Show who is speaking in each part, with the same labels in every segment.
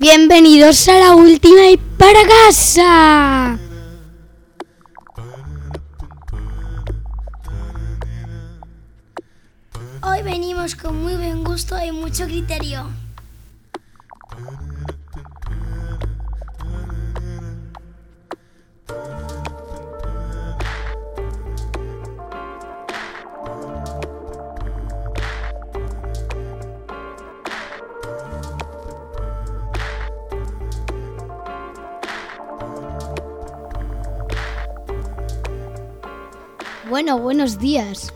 Speaker 1: Bienvenidos a la última y para casa.
Speaker 2: Hoy venimos con muy buen gusto y mucho criterio.
Speaker 1: Bueno, buenos días.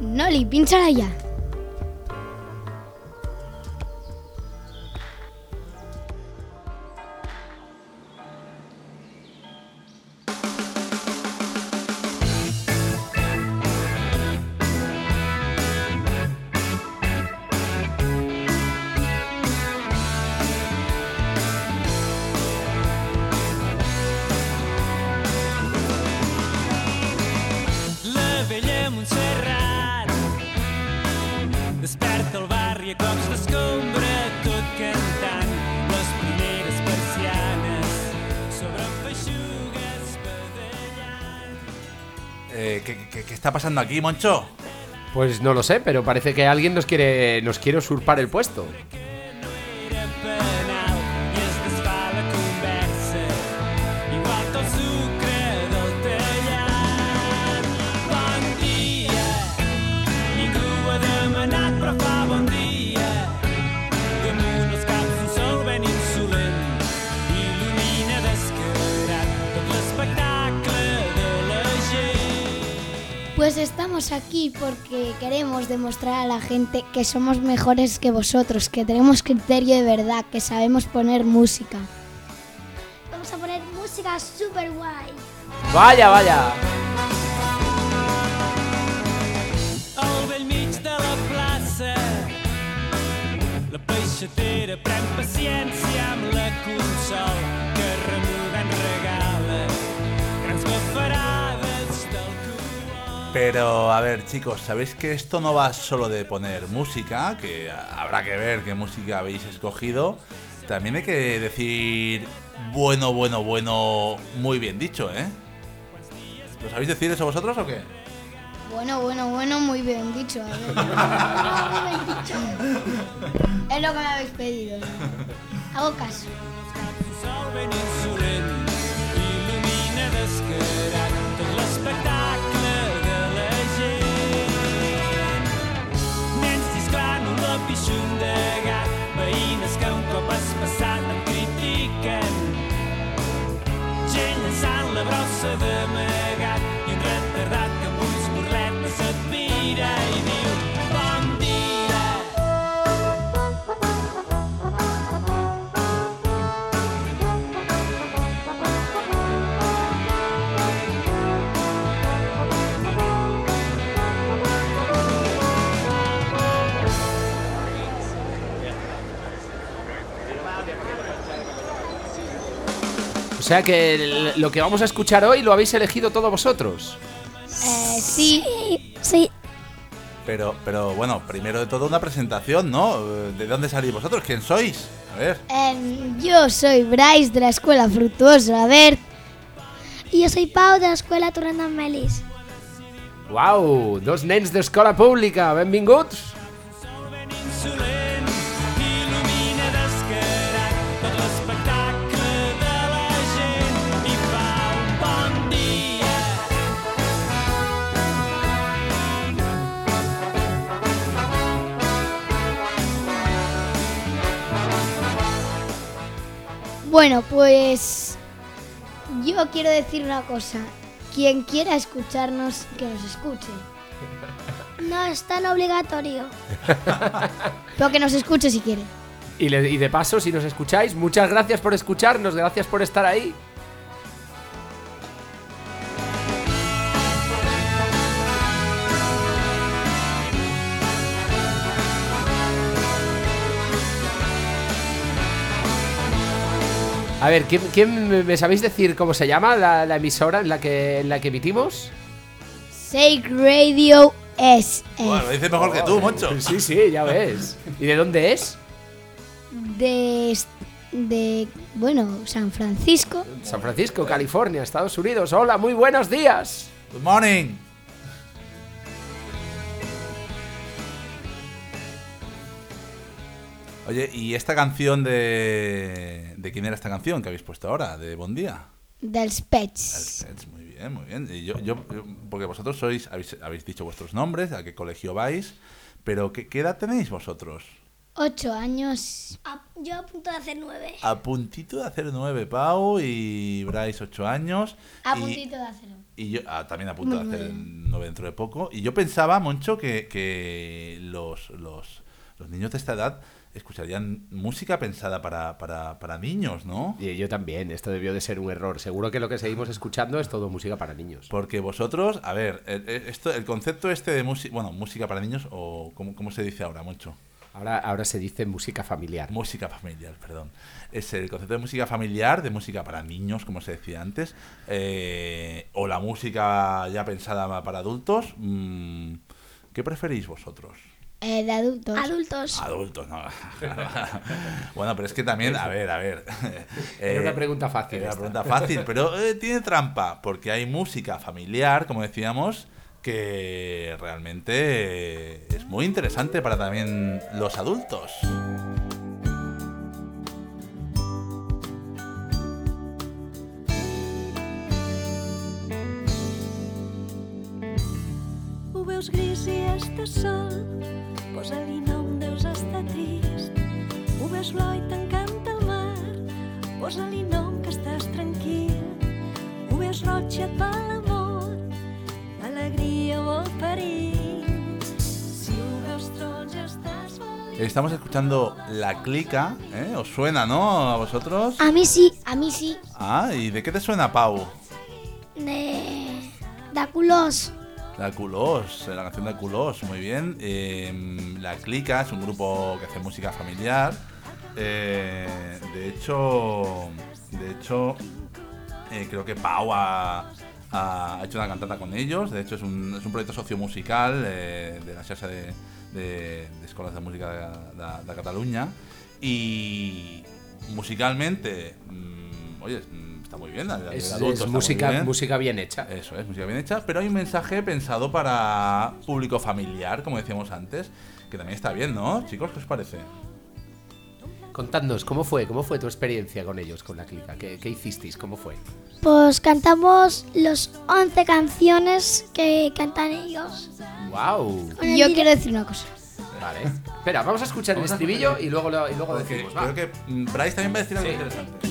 Speaker 1: Noli, pínchala ya.
Speaker 3: Eh, ¿qué, qué, está pasando aquí, Moncho?
Speaker 4: Pues no lo sé, pero parece que alguien nos quiere, nos quiere usurpar el puesto.
Speaker 1: Estamos aquí porque queremos demostrar a la gente que somos mejores que vosotros, que tenemos criterio de verdad, que sabemos poner música.
Speaker 2: Vamos a poner música super guay.
Speaker 4: Vaya, vaya.
Speaker 5: al vell mig de la plaça. La peixatera pren paciència amb la consol
Speaker 3: Pero, a ver, chicos, ¿sabéis que esto no va solo de poner música? Que habrá que ver qué música habéis escogido. También hay que decir bueno, bueno, bueno, muy bien dicho, ¿eh? ¿Lo sabéis decir eso vosotros o qué?
Speaker 1: Bueno, bueno, bueno, muy bien dicho. ver. es lo que me habéis pedido. ¿no? Hago caso.
Speaker 4: Sea que el- lo que vamos a escuchar hoy lo habéis elegido todos vosotros.
Speaker 1: Eh, sí,
Speaker 2: Sí,
Speaker 3: Pero, pero bueno, primero de todo una presentación, ¿no? ¿De dónde salís vosotros? ¿Quién sois? A ver.
Speaker 1: em, yo soy Bryce de la Escuela Fructuosa. A ver,
Speaker 2: y yo soy Pau de la escuela Torrent Melis.
Speaker 4: Wow, dos nens d'escola pública, benvinguts.
Speaker 1: Bueno, pues yo quiero decir una cosa. Quien quiera escucharnos, que nos escuche.
Speaker 2: No es tan obligatorio.
Speaker 1: Pero que nos escuche si quiere.
Speaker 4: Y, le- y de paso, si nos escucháis, muchas gracias por escucharnos, gracias por estar ahí. A ver, ¿quién, quién me- sabéis decir cómo se llama la, la emisora en la que, en la que emitimos?
Speaker 1: Sake Radio S.
Speaker 3: Bueno, lo dices mejor que tú, Moncho.
Speaker 4: Sí, sí, ya ves. ¿Y de dónde es?
Speaker 1: De, de, bueno, San Francisco.
Speaker 4: San Francisco, California, Estados Unidos. Hola, muy buenos días.
Speaker 3: Good morning. Oye, ¿y esta canción de... ¿De quién era esta canción que habéis puesto ahora? ¿De Bon Día?
Speaker 1: Dels Pets.
Speaker 3: Pets, Muy bien, muy bien. Y yo, yo, yo- porque vosotros sois, habéis, habéis dicho vuestros nombres, a qué colegio vais, pero ¿qué, qué edad tenéis vosotros?
Speaker 1: Ocho años.
Speaker 2: A- yo a punto de hacer nueve.
Speaker 3: A puntito de hacer nueve, Pau, y Bryce ocho años.
Speaker 1: A
Speaker 3: y-
Speaker 1: puntito de hacerlo.
Speaker 3: Y yo ah, también a punto de
Speaker 1: Muy
Speaker 3: hacer
Speaker 1: bien.
Speaker 3: nueve dentro de poco. Y yo pensaba, Moncho, que, que los, los, los niños de esta edad escucharían música pensada para, para, para niños, ¿no?
Speaker 4: Y yo también, esto debió de ser un error. Seguro que lo que seguimos escuchando es todo música para niños.
Speaker 3: Porque vosotros, a ver, el, el- esto, el concepto este de música, bueno, música para niños, o ¿cómo, cómo se dice ahora, Moncho?
Speaker 4: Ahora, ahora se dice música familiar.
Speaker 3: Música familiar, perdón. Es el concepto de música familiar, de música para niños, como se decía antes, eh, o la música ya pensada para adultos. mm, ¿Qué preferís vosotros?
Speaker 1: Eh, de adultos.
Speaker 2: Adultos.
Speaker 3: Adultos, no. bueno, pero es que también, a ver, a ver.
Speaker 4: Era una
Speaker 3: Eh,
Speaker 4: pregunta fácil.
Speaker 3: Era una pregunta fácil, pero eh, tiene trampa, porque hay música familiar, como decíamos, que realmente es muy interesante para también los adultos.
Speaker 6: Ho veus gris i està sol, posa-li nom, deus estar trist. Ho veus blau i t'encanta el mar, posa-li nom que estàs tranquil. Ho veus roig i et va l'amor, alegria o el perill. Si ho veus taronja estàs feliç.
Speaker 3: Estamos escuchando La Clica, ¿eh? ¿Os suena, no? ¿A vosotros?
Speaker 2: A mí sí, a mí sí.
Speaker 3: Ah, ¿y de qué te suena, Pau?
Speaker 2: De, de.
Speaker 3: La Culos, la canción de Culos, muy bien. Eh, la Clica es un grupo que hace música familiar. Eh, de hecho, de hecho, eh, creo que Pau ha, ha hecho una cantata con ellos. De hecho, es un, es un proyecto sociomusical eh, de la Xarxa de, de, de de Música de, Cataluña. Y musicalmente, mm, oye, está muy bien. la-
Speaker 4: Es,
Speaker 3: adultos
Speaker 4: es música,
Speaker 3: bien.
Speaker 4: música bien hecha.
Speaker 3: Eso es, música bien hecha, pero hay un mensaje pensado para público familiar, como decíamos antes, que también está bien, ¿no? Chicos, ¿qué os parece?
Speaker 4: Contadnos, ¿cómo fue? ¿Cómo fue tu experiencia con ellos, con la clica? ¿Qué, qué hicisteis? ¿Cómo fue?
Speaker 2: Pues cantamos los 11 canciones que cantan ellos.
Speaker 4: ¡Wow!
Speaker 2: El
Speaker 1: Yo quiero decir una cosa.
Speaker 4: Vale. Espera, vamos a escuchar
Speaker 3: Vamos
Speaker 4: el estribillo y luego, lo- y luego decimos. va.
Speaker 3: creo que mm, Bryce también va a decir algo
Speaker 4: Sí.
Speaker 3: interesante.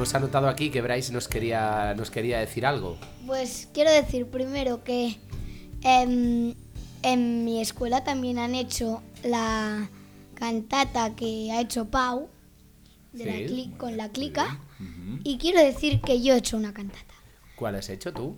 Speaker 4: Hemos anotado aquí que Bryce nos quería, nos quería decir algo.
Speaker 1: Pues quiero decir primero que em, en mi escuela también han hecho la cantata que ha hecho Pau de la
Speaker 4: Sí,
Speaker 1: cli- con la clica. Y quiero decir que yo he hecho una cantata.
Speaker 4: ¿Cuál has hecho tú?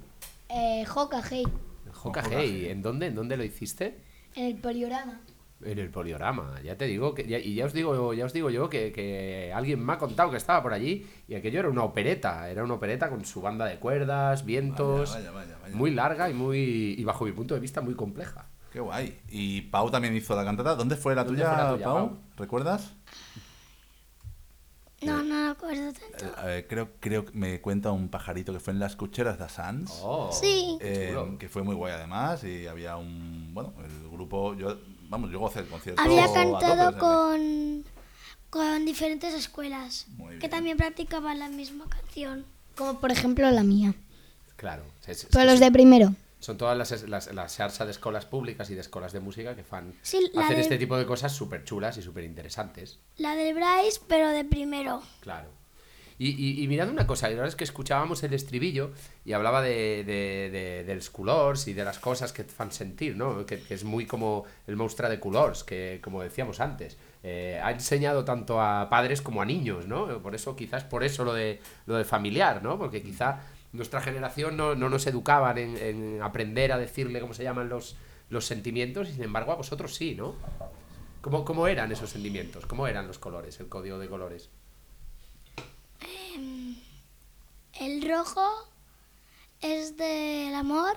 Speaker 1: Eh, Joca Hey,
Speaker 4: Joca Hey, ¿en dónde? ¿En dónde lo hiciste?
Speaker 1: en el poliorama.
Speaker 4: En el poliorama, ya te digo que ya- y ya os digo, ya os digo yo que, que alguien me ha contado que estaba por allí y aquello era una opereta, era una opereta con su banda de cuerdas, vientos,
Speaker 3: Vaya, vaya, vaya, vaya.
Speaker 4: muy larga y muy y bajo mi punto de vista muy compleja.
Speaker 3: Qué guay. Y Pau también hizo la cantata. ¿Dónde fue la
Speaker 4: ¿Dónde
Speaker 3: tuya,
Speaker 4: fue la tuya,
Speaker 3: Pau?
Speaker 4: Pau?
Speaker 3: ¿Recuerdas?
Speaker 2: No, no me acuerdo tanto.
Speaker 3: Eh, eh, creo, creo que me cuenta un pajarito que fue en las cucheras de Sans.
Speaker 4: Oh,
Speaker 2: Sí.
Speaker 3: eh, que fue muy guay además y había un bueno el grupo yo vamos yo gocé el concierto
Speaker 2: Había cantado con, con diferentes escuelas que también practicaban la misma canción.
Speaker 1: Como por ejemplo la mía.
Speaker 4: Claro. Es- es-
Speaker 1: Pero
Speaker 4: es-
Speaker 1: los de primero.
Speaker 4: Son todas las, las, las xarxa de escuelas públicas y de escuelas de música que fan
Speaker 2: Sí, la
Speaker 4: hacer
Speaker 2: de-
Speaker 4: este tipo de cosas súper chulas y súper interesantes.
Speaker 2: La del Bryce, pero de primero.
Speaker 4: Claro. Y, y, una cosa, la verdad es que escuchábamos el estribillo y hablaba de, de, de, y de las cosas que te fan sentir, ¿no? Que, que es muy como el monstruo de colors, que como decíamos antes, eh, ha enseñado tanto a padres como a niños, ¿no? Por eso, quizás por eso lo de, lo de familiar, ¿no? Porque quizá nuestra generación no, no nos educaban en, en aprender a decirle cómo se llaman los, los sentimientos y sin embargo a vosotros sí, ¿no? ¿Cómo, ¿Cómo eran esos sentimientos? ¿Cómo eran los colores, el código de colores?
Speaker 2: El rojo es del amor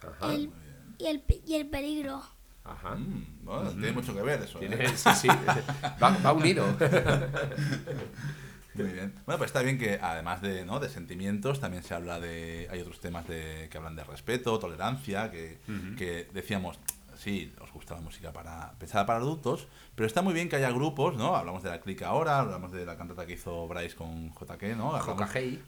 Speaker 4: Ajá.
Speaker 2: el- y, el, y el peligro.
Speaker 4: Ajá.
Speaker 3: Mm, bueno, tiene mucho que ver eso ¿eh?
Speaker 4: Tiene- sí, sí. Va, va unido.
Speaker 3: Muy bien. Bueno, pues está bien que además de, ¿no? de sentimientos, también se habla de. Hay otros temas de, que hablan de respeto, tolerancia, que, que decíamos, sí, os gusta la música para pensada para adultos, pero está muy bien que haya grupos, ¿no? Hablamos de la clica ahora, hablamos de la cantata que hizo Bryce con JK, ¿no?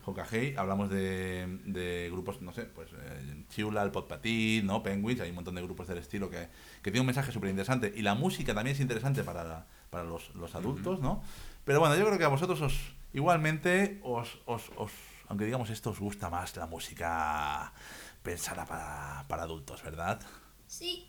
Speaker 4: JK.
Speaker 3: Hablamos de, de grupos, no sé, pues eh, Chiula, el Potpatit, ¿no? Penguins, hay un montón de grupos del estilo que, que tienen un mensaje súper interesante. Y la música también es interesante para, para los, los adultos, ¿no? Pero bueno, yo creo que a vosotros os, igualmente, os, os, os- aunque digamos esto, os gusta más la música pensada para, para adultos, ¿verdad?
Speaker 2: Sí.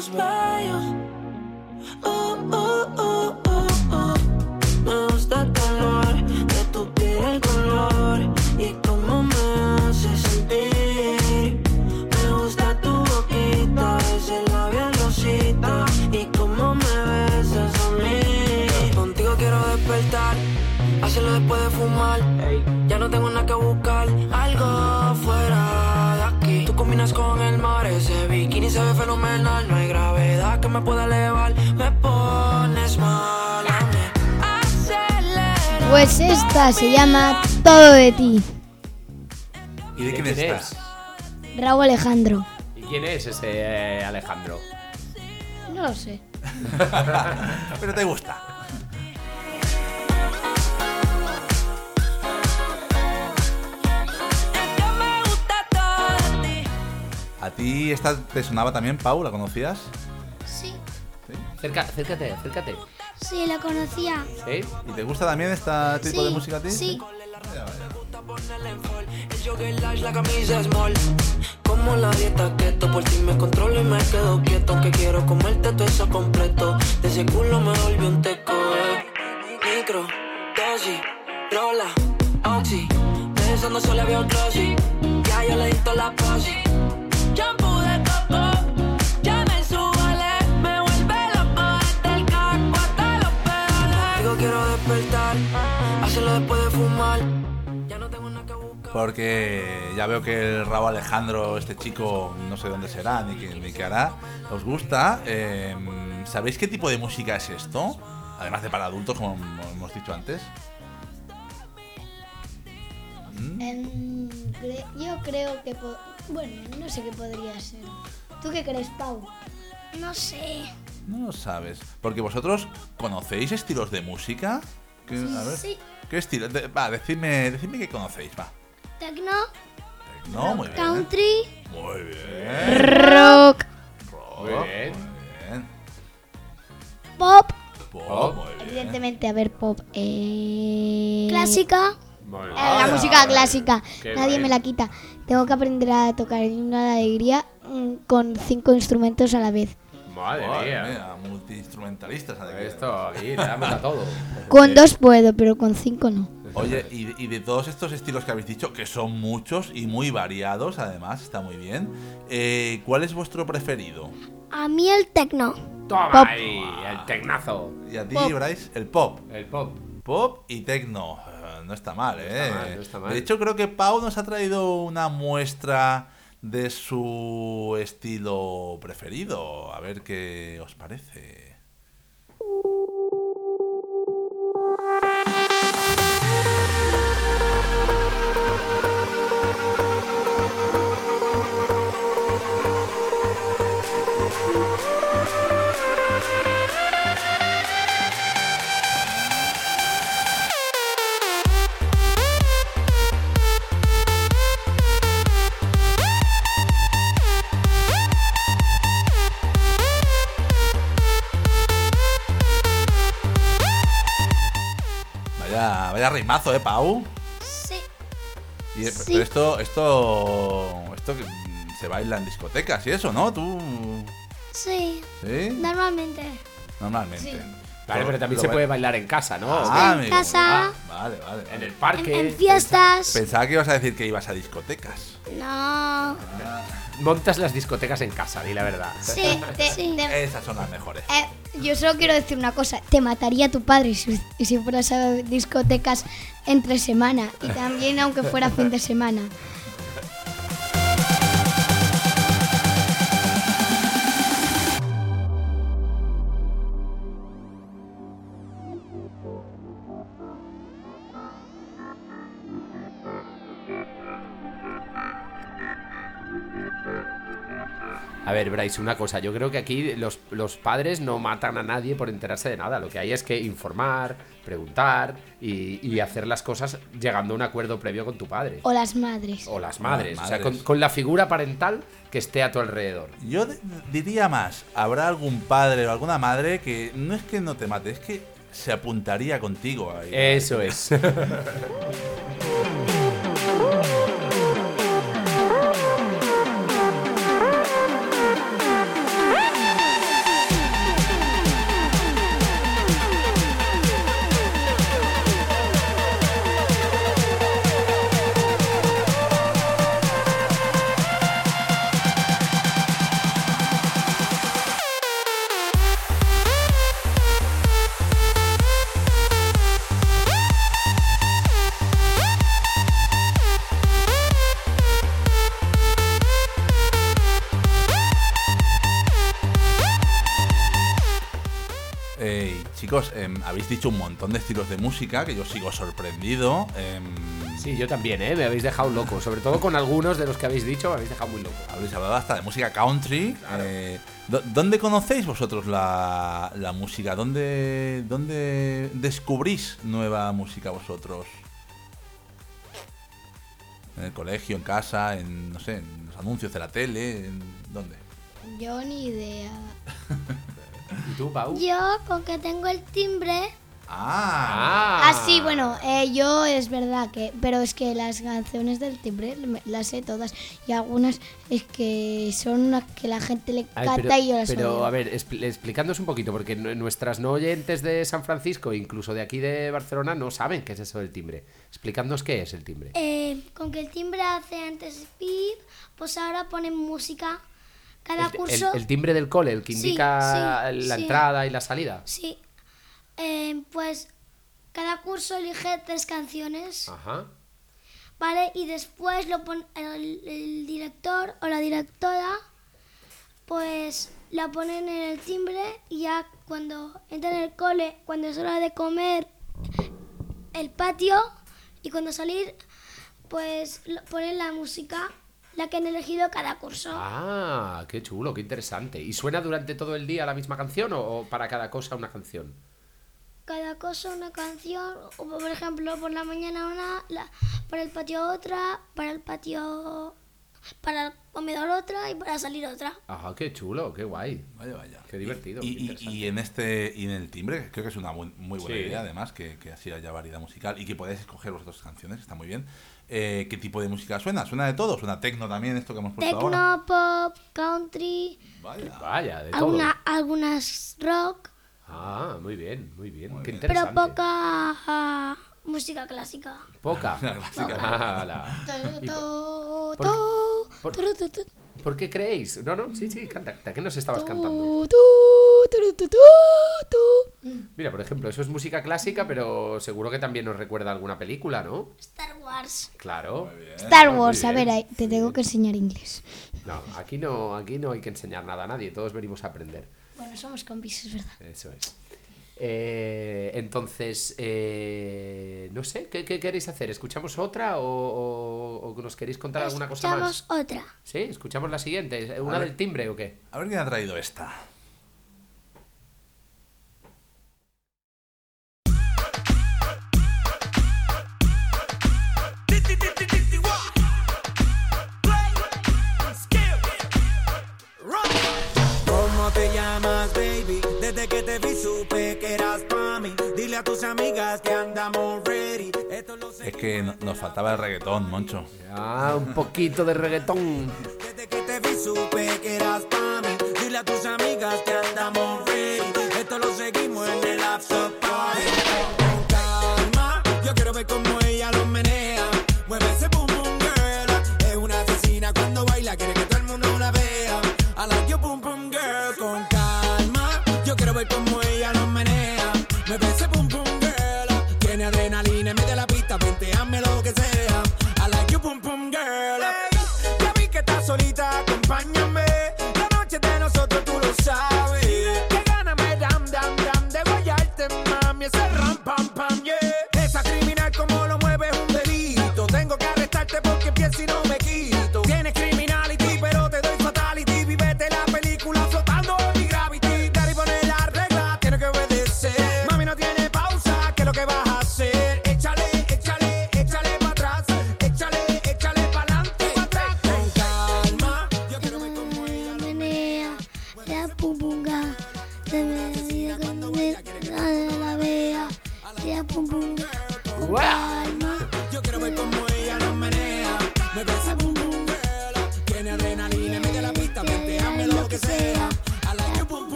Speaker 6: goes by. Que me pueda elevar, me pones mal a mí. Acelera.
Speaker 1: Pues esta se llama Todo de ti.
Speaker 3: ¿Y de quién,
Speaker 4: quién
Speaker 3: está?
Speaker 4: es?
Speaker 1: Raúl Alejandro.
Speaker 4: ¿Y quién es ese eh, Alejandro?
Speaker 1: No lo sé.
Speaker 3: Pero te gusta. ¿A ti esta te sonaba también, Pau? ¿La conocías?
Speaker 2: Sí.
Speaker 4: Cerca, acércate, acércate.
Speaker 2: Sí, la conocía.
Speaker 4: ¿Sí?
Speaker 3: ¿Y te gusta también este tipo
Speaker 2: Sí,
Speaker 3: de música a ti?
Speaker 2: sí.
Speaker 6: Camisa small Como la dieta keto Por ti me controlo y me quedo quieto Que quiero comerte todo eso completo De ese culo me volvió un teco eh. Micro, dosis, rola, oxi Pensando solo veo glossy Ya yo le di toda la posi Shampoo
Speaker 3: Porque ya veo que el Raúl Alejandro, este chico, no sé dónde será ni qué, ni qué hará, os gusta. Eh, ¿Sabéis qué tipo de música es esto? Además de para adultos, como hemos dicho antes. ¿Mm?
Speaker 1: Em, yo creo que... Bueno, no sé qué podría ser. ¿Tú qué crees, Pau?
Speaker 2: No sé.
Speaker 3: No lo sabes. Porque vosotros conocéis estilos de música. ¿Qué, a ver,
Speaker 2: Sí.
Speaker 3: ¿Qué estilo? De- va, decidme, decidme qué conocéis, va.
Speaker 2: Tecno,
Speaker 3: No, muy bien.
Speaker 2: country,
Speaker 3: Muy bien.
Speaker 1: Rock.
Speaker 4: Muy bien.
Speaker 3: Muy bien.
Speaker 2: pop,
Speaker 3: Pop, muy bien.
Speaker 1: Evidentemente, a ver, pop. Eh...
Speaker 2: clásica.
Speaker 4: Muy bien.
Speaker 1: Eh, la música clásica.
Speaker 4: Qué
Speaker 1: Nadie
Speaker 4: guay.
Speaker 1: me la quita. Tengo que aprender a tocar en una alegría mm, con cinco instrumentos a la vez.
Speaker 4: Madre mía.
Speaker 3: multiinstrumentalistas.
Speaker 4: Esto aquí le damos a todo.
Speaker 1: Con dos puedo, pero con cinco no.
Speaker 3: Oye, y, y de todos estos estilos que habéis dicho, que son muchos y muy variados, además, está muy bien, eh, ¿cuál es vuestro preferido?
Speaker 2: A mí el tecno.
Speaker 4: Toma
Speaker 1: Pop.
Speaker 4: ahí, el tecnazo.
Speaker 3: Y a ti,
Speaker 1: Pop.
Speaker 3: Bryce, el pop.
Speaker 4: El pop.
Speaker 3: Pop y tecno. Eh, No está mal, ¿eh?
Speaker 4: está mal, no está mal.
Speaker 3: De hecho, creo que Pau nos ha traído una muestra de su estilo preferido. A ver qué os parece. Ritmazo, ¿eh, Pau?
Speaker 2: Sí.
Speaker 3: Y, eh,
Speaker 2: Sí.
Speaker 3: Pero esto, esto, esto que, mm, se baila en discotecas y eso, ¿no? Tú,
Speaker 2: Sí.
Speaker 3: ¿sí?
Speaker 2: Normalmente.
Speaker 3: Normalmente.
Speaker 4: Vale, pero también
Speaker 3: Lo
Speaker 4: se puede bailar en casa, ¿no?
Speaker 3: Ah,
Speaker 2: En
Speaker 3: amigo.
Speaker 2: casa.
Speaker 3: Ah, vale, vale.
Speaker 4: En el parque.
Speaker 2: En, en fiestas.
Speaker 3: Pensaba que ibas a decir que ibas a discotecas.
Speaker 2: No.
Speaker 4: Montas las discotecas en casa, di la verdad.
Speaker 2: Sí,
Speaker 1: Te-
Speaker 2: sí.
Speaker 1: te-
Speaker 3: Esas son las mejores.
Speaker 1: eh, yo solo quiero decir una cosa. Te mataría tu padre si, si fueras a discotecas entre semana. Y también aunque fuera fin de semana.
Speaker 4: A ver, Bryce, una cosa. Yo creo que aquí los, los padres no matan a nadie por enterarse de nada. Lo que hay es que informar, preguntar y, y hacer las cosas llegando a un acuerdo previo con tu padre.
Speaker 1: O las madres.
Speaker 4: O las madres.
Speaker 3: Las
Speaker 4: O sea, con, con la figura parental que esté a tu alrededor.
Speaker 3: Yo diría más, habrá algún padre o alguna madre que no es que no te mate, es que se apuntaría contigo ahí.
Speaker 4: Eso es.
Speaker 3: habéis dicho un montón de estilos de música que yo sigo sorprendido. em,
Speaker 4: Sí, yo también, ¿eh? Me habéis dejado loco. Sobre todo con algunos de los que habéis dicho, me habéis dejado muy loco.
Speaker 3: Habéis hablado hasta de música country. eh, ¿dó- ¿Dónde conocéis vosotros la, la música? ¿Dónde, ¿Dónde descubrís nueva música vosotros? ¿En el colegio, en casa, en, no sé, en los anuncios de la tele? en- ¿Dónde?
Speaker 1: Yo ni idea.
Speaker 4: ¿Y tú, Pau?
Speaker 2: Yo, con que tengo el timbre,
Speaker 3: ¡Ah!
Speaker 1: Ah, sí, bueno, eh, yo es verdad que. Pero es que las canciones del timbre las sé todas. Y algunas es que son unas que la gente le
Speaker 4: ver,
Speaker 1: canta
Speaker 4: pero,
Speaker 1: y yo las
Speaker 4: pero,
Speaker 1: oigo.
Speaker 4: a ver, expl- explicándonos un poquito, porque nu- nuestras no oyentes de San Francisco, incluso de aquí de Barcelona, no saben qué es eso del timbre. Explicándonos qué es el timbre.
Speaker 2: eh, con que el timbre hace antes pip, pues ahora ponen música. Cada
Speaker 4: el,
Speaker 2: curso.
Speaker 4: el- el timbre del cole, el que indica
Speaker 2: sí,
Speaker 4: la
Speaker 2: sí.
Speaker 4: entrada y la salida.
Speaker 2: Sí. Eh, pues cada curso elige tres canciones,
Speaker 4: Ajá.
Speaker 2: ¿vale? Y después lo pone el, el director o la directora, pues la ponen en el timbre y ya cuando entran en el cole, cuando es hora de comer, el patio y cuando salir, pues ponen la música, la que han elegido cada curso.
Speaker 4: Ah, qué chulo, qué interesante. ¿Y suena durante todo el día la misma canción o, o para cada cosa una canción?
Speaker 2: cada cosa una canción, o por ejemplo, por la mañana una, la- para el patio otra, para el patio para el comedor otra y para salir otra.
Speaker 4: Ajá, qué chulo, qué guay.
Speaker 3: Vaya, vaya.
Speaker 4: Qué divertido,
Speaker 3: Y,
Speaker 4: qué
Speaker 3: y- en este y en el timbre, creo que es una muy, muy buena
Speaker 4: Sí.
Speaker 3: idea, además, que, que así haya variedad musical y que podáis escoger vosotros canciones, está muy bien. Eh, ¿Qué tipo de música suena? ¿Suena de todo? ¿Suena tecno también, esto que hemos puesto ahora?
Speaker 2: Tecno, pop, country,
Speaker 3: Vaya.
Speaker 4: Vaya, de todo.
Speaker 2: alguna, algunas rock,
Speaker 4: Ah, muy bien, muy bien.
Speaker 3: Muy
Speaker 4: qué
Speaker 3: bien.
Speaker 2: pero poca ah, música clásica.
Speaker 4: Poca.
Speaker 3: Clásica.
Speaker 4: Ah, la- ¿Y
Speaker 2: To,
Speaker 4: por-
Speaker 2: to,
Speaker 4: por-
Speaker 2: turu, tu, tu,
Speaker 4: ¿Por qué creéis? No, no, sí, sí, canta. ¿A qué nos estabas cantando? Mira, por ejemplo, eso es música clásica, pero seguro que también nos recuerda a alguna película, ¿no?
Speaker 2: Star Wars.
Speaker 4: Claro.
Speaker 1: Star Wars, a ver, ahí, te tengo que enseñar inglés.
Speaker 4: No, aquí no, aquí no hay que enseñar nada a nadie, todos venimos a aprender.
Speaker 1: Bueno, somos compis, es verdad.
Speaker 4: Eso es. Eh, entonces, eh, no sé, ¿qué, qué queréis hacer? ¿Escuchamos otra o, o- o nos queréis contar alguna cosa
Speaker 2: Escuchamos
Speaker 4: más?
Speaker 2: otra.
Speaker 4: ¿Sí? ¿Escuchamos la siguiente? ¿Una
Speaker 3: ver.
Speaker 4: del timbre o qué?
Speaker 3: A ver quién ha traído esta.
Speaker 7: Que te vi supe que eras pa' mí. Dile a tus amigas que andamos ready. Esto lo sé.
Speaker 3: Es que no- nos faltaba el reggaetón, Moncho.
Speaker 4: Ah, un poquito de reggaetón.
Speaker 7: Desde que te vi supe que eras pa' mí. Dile a tus amigas que andamos ready.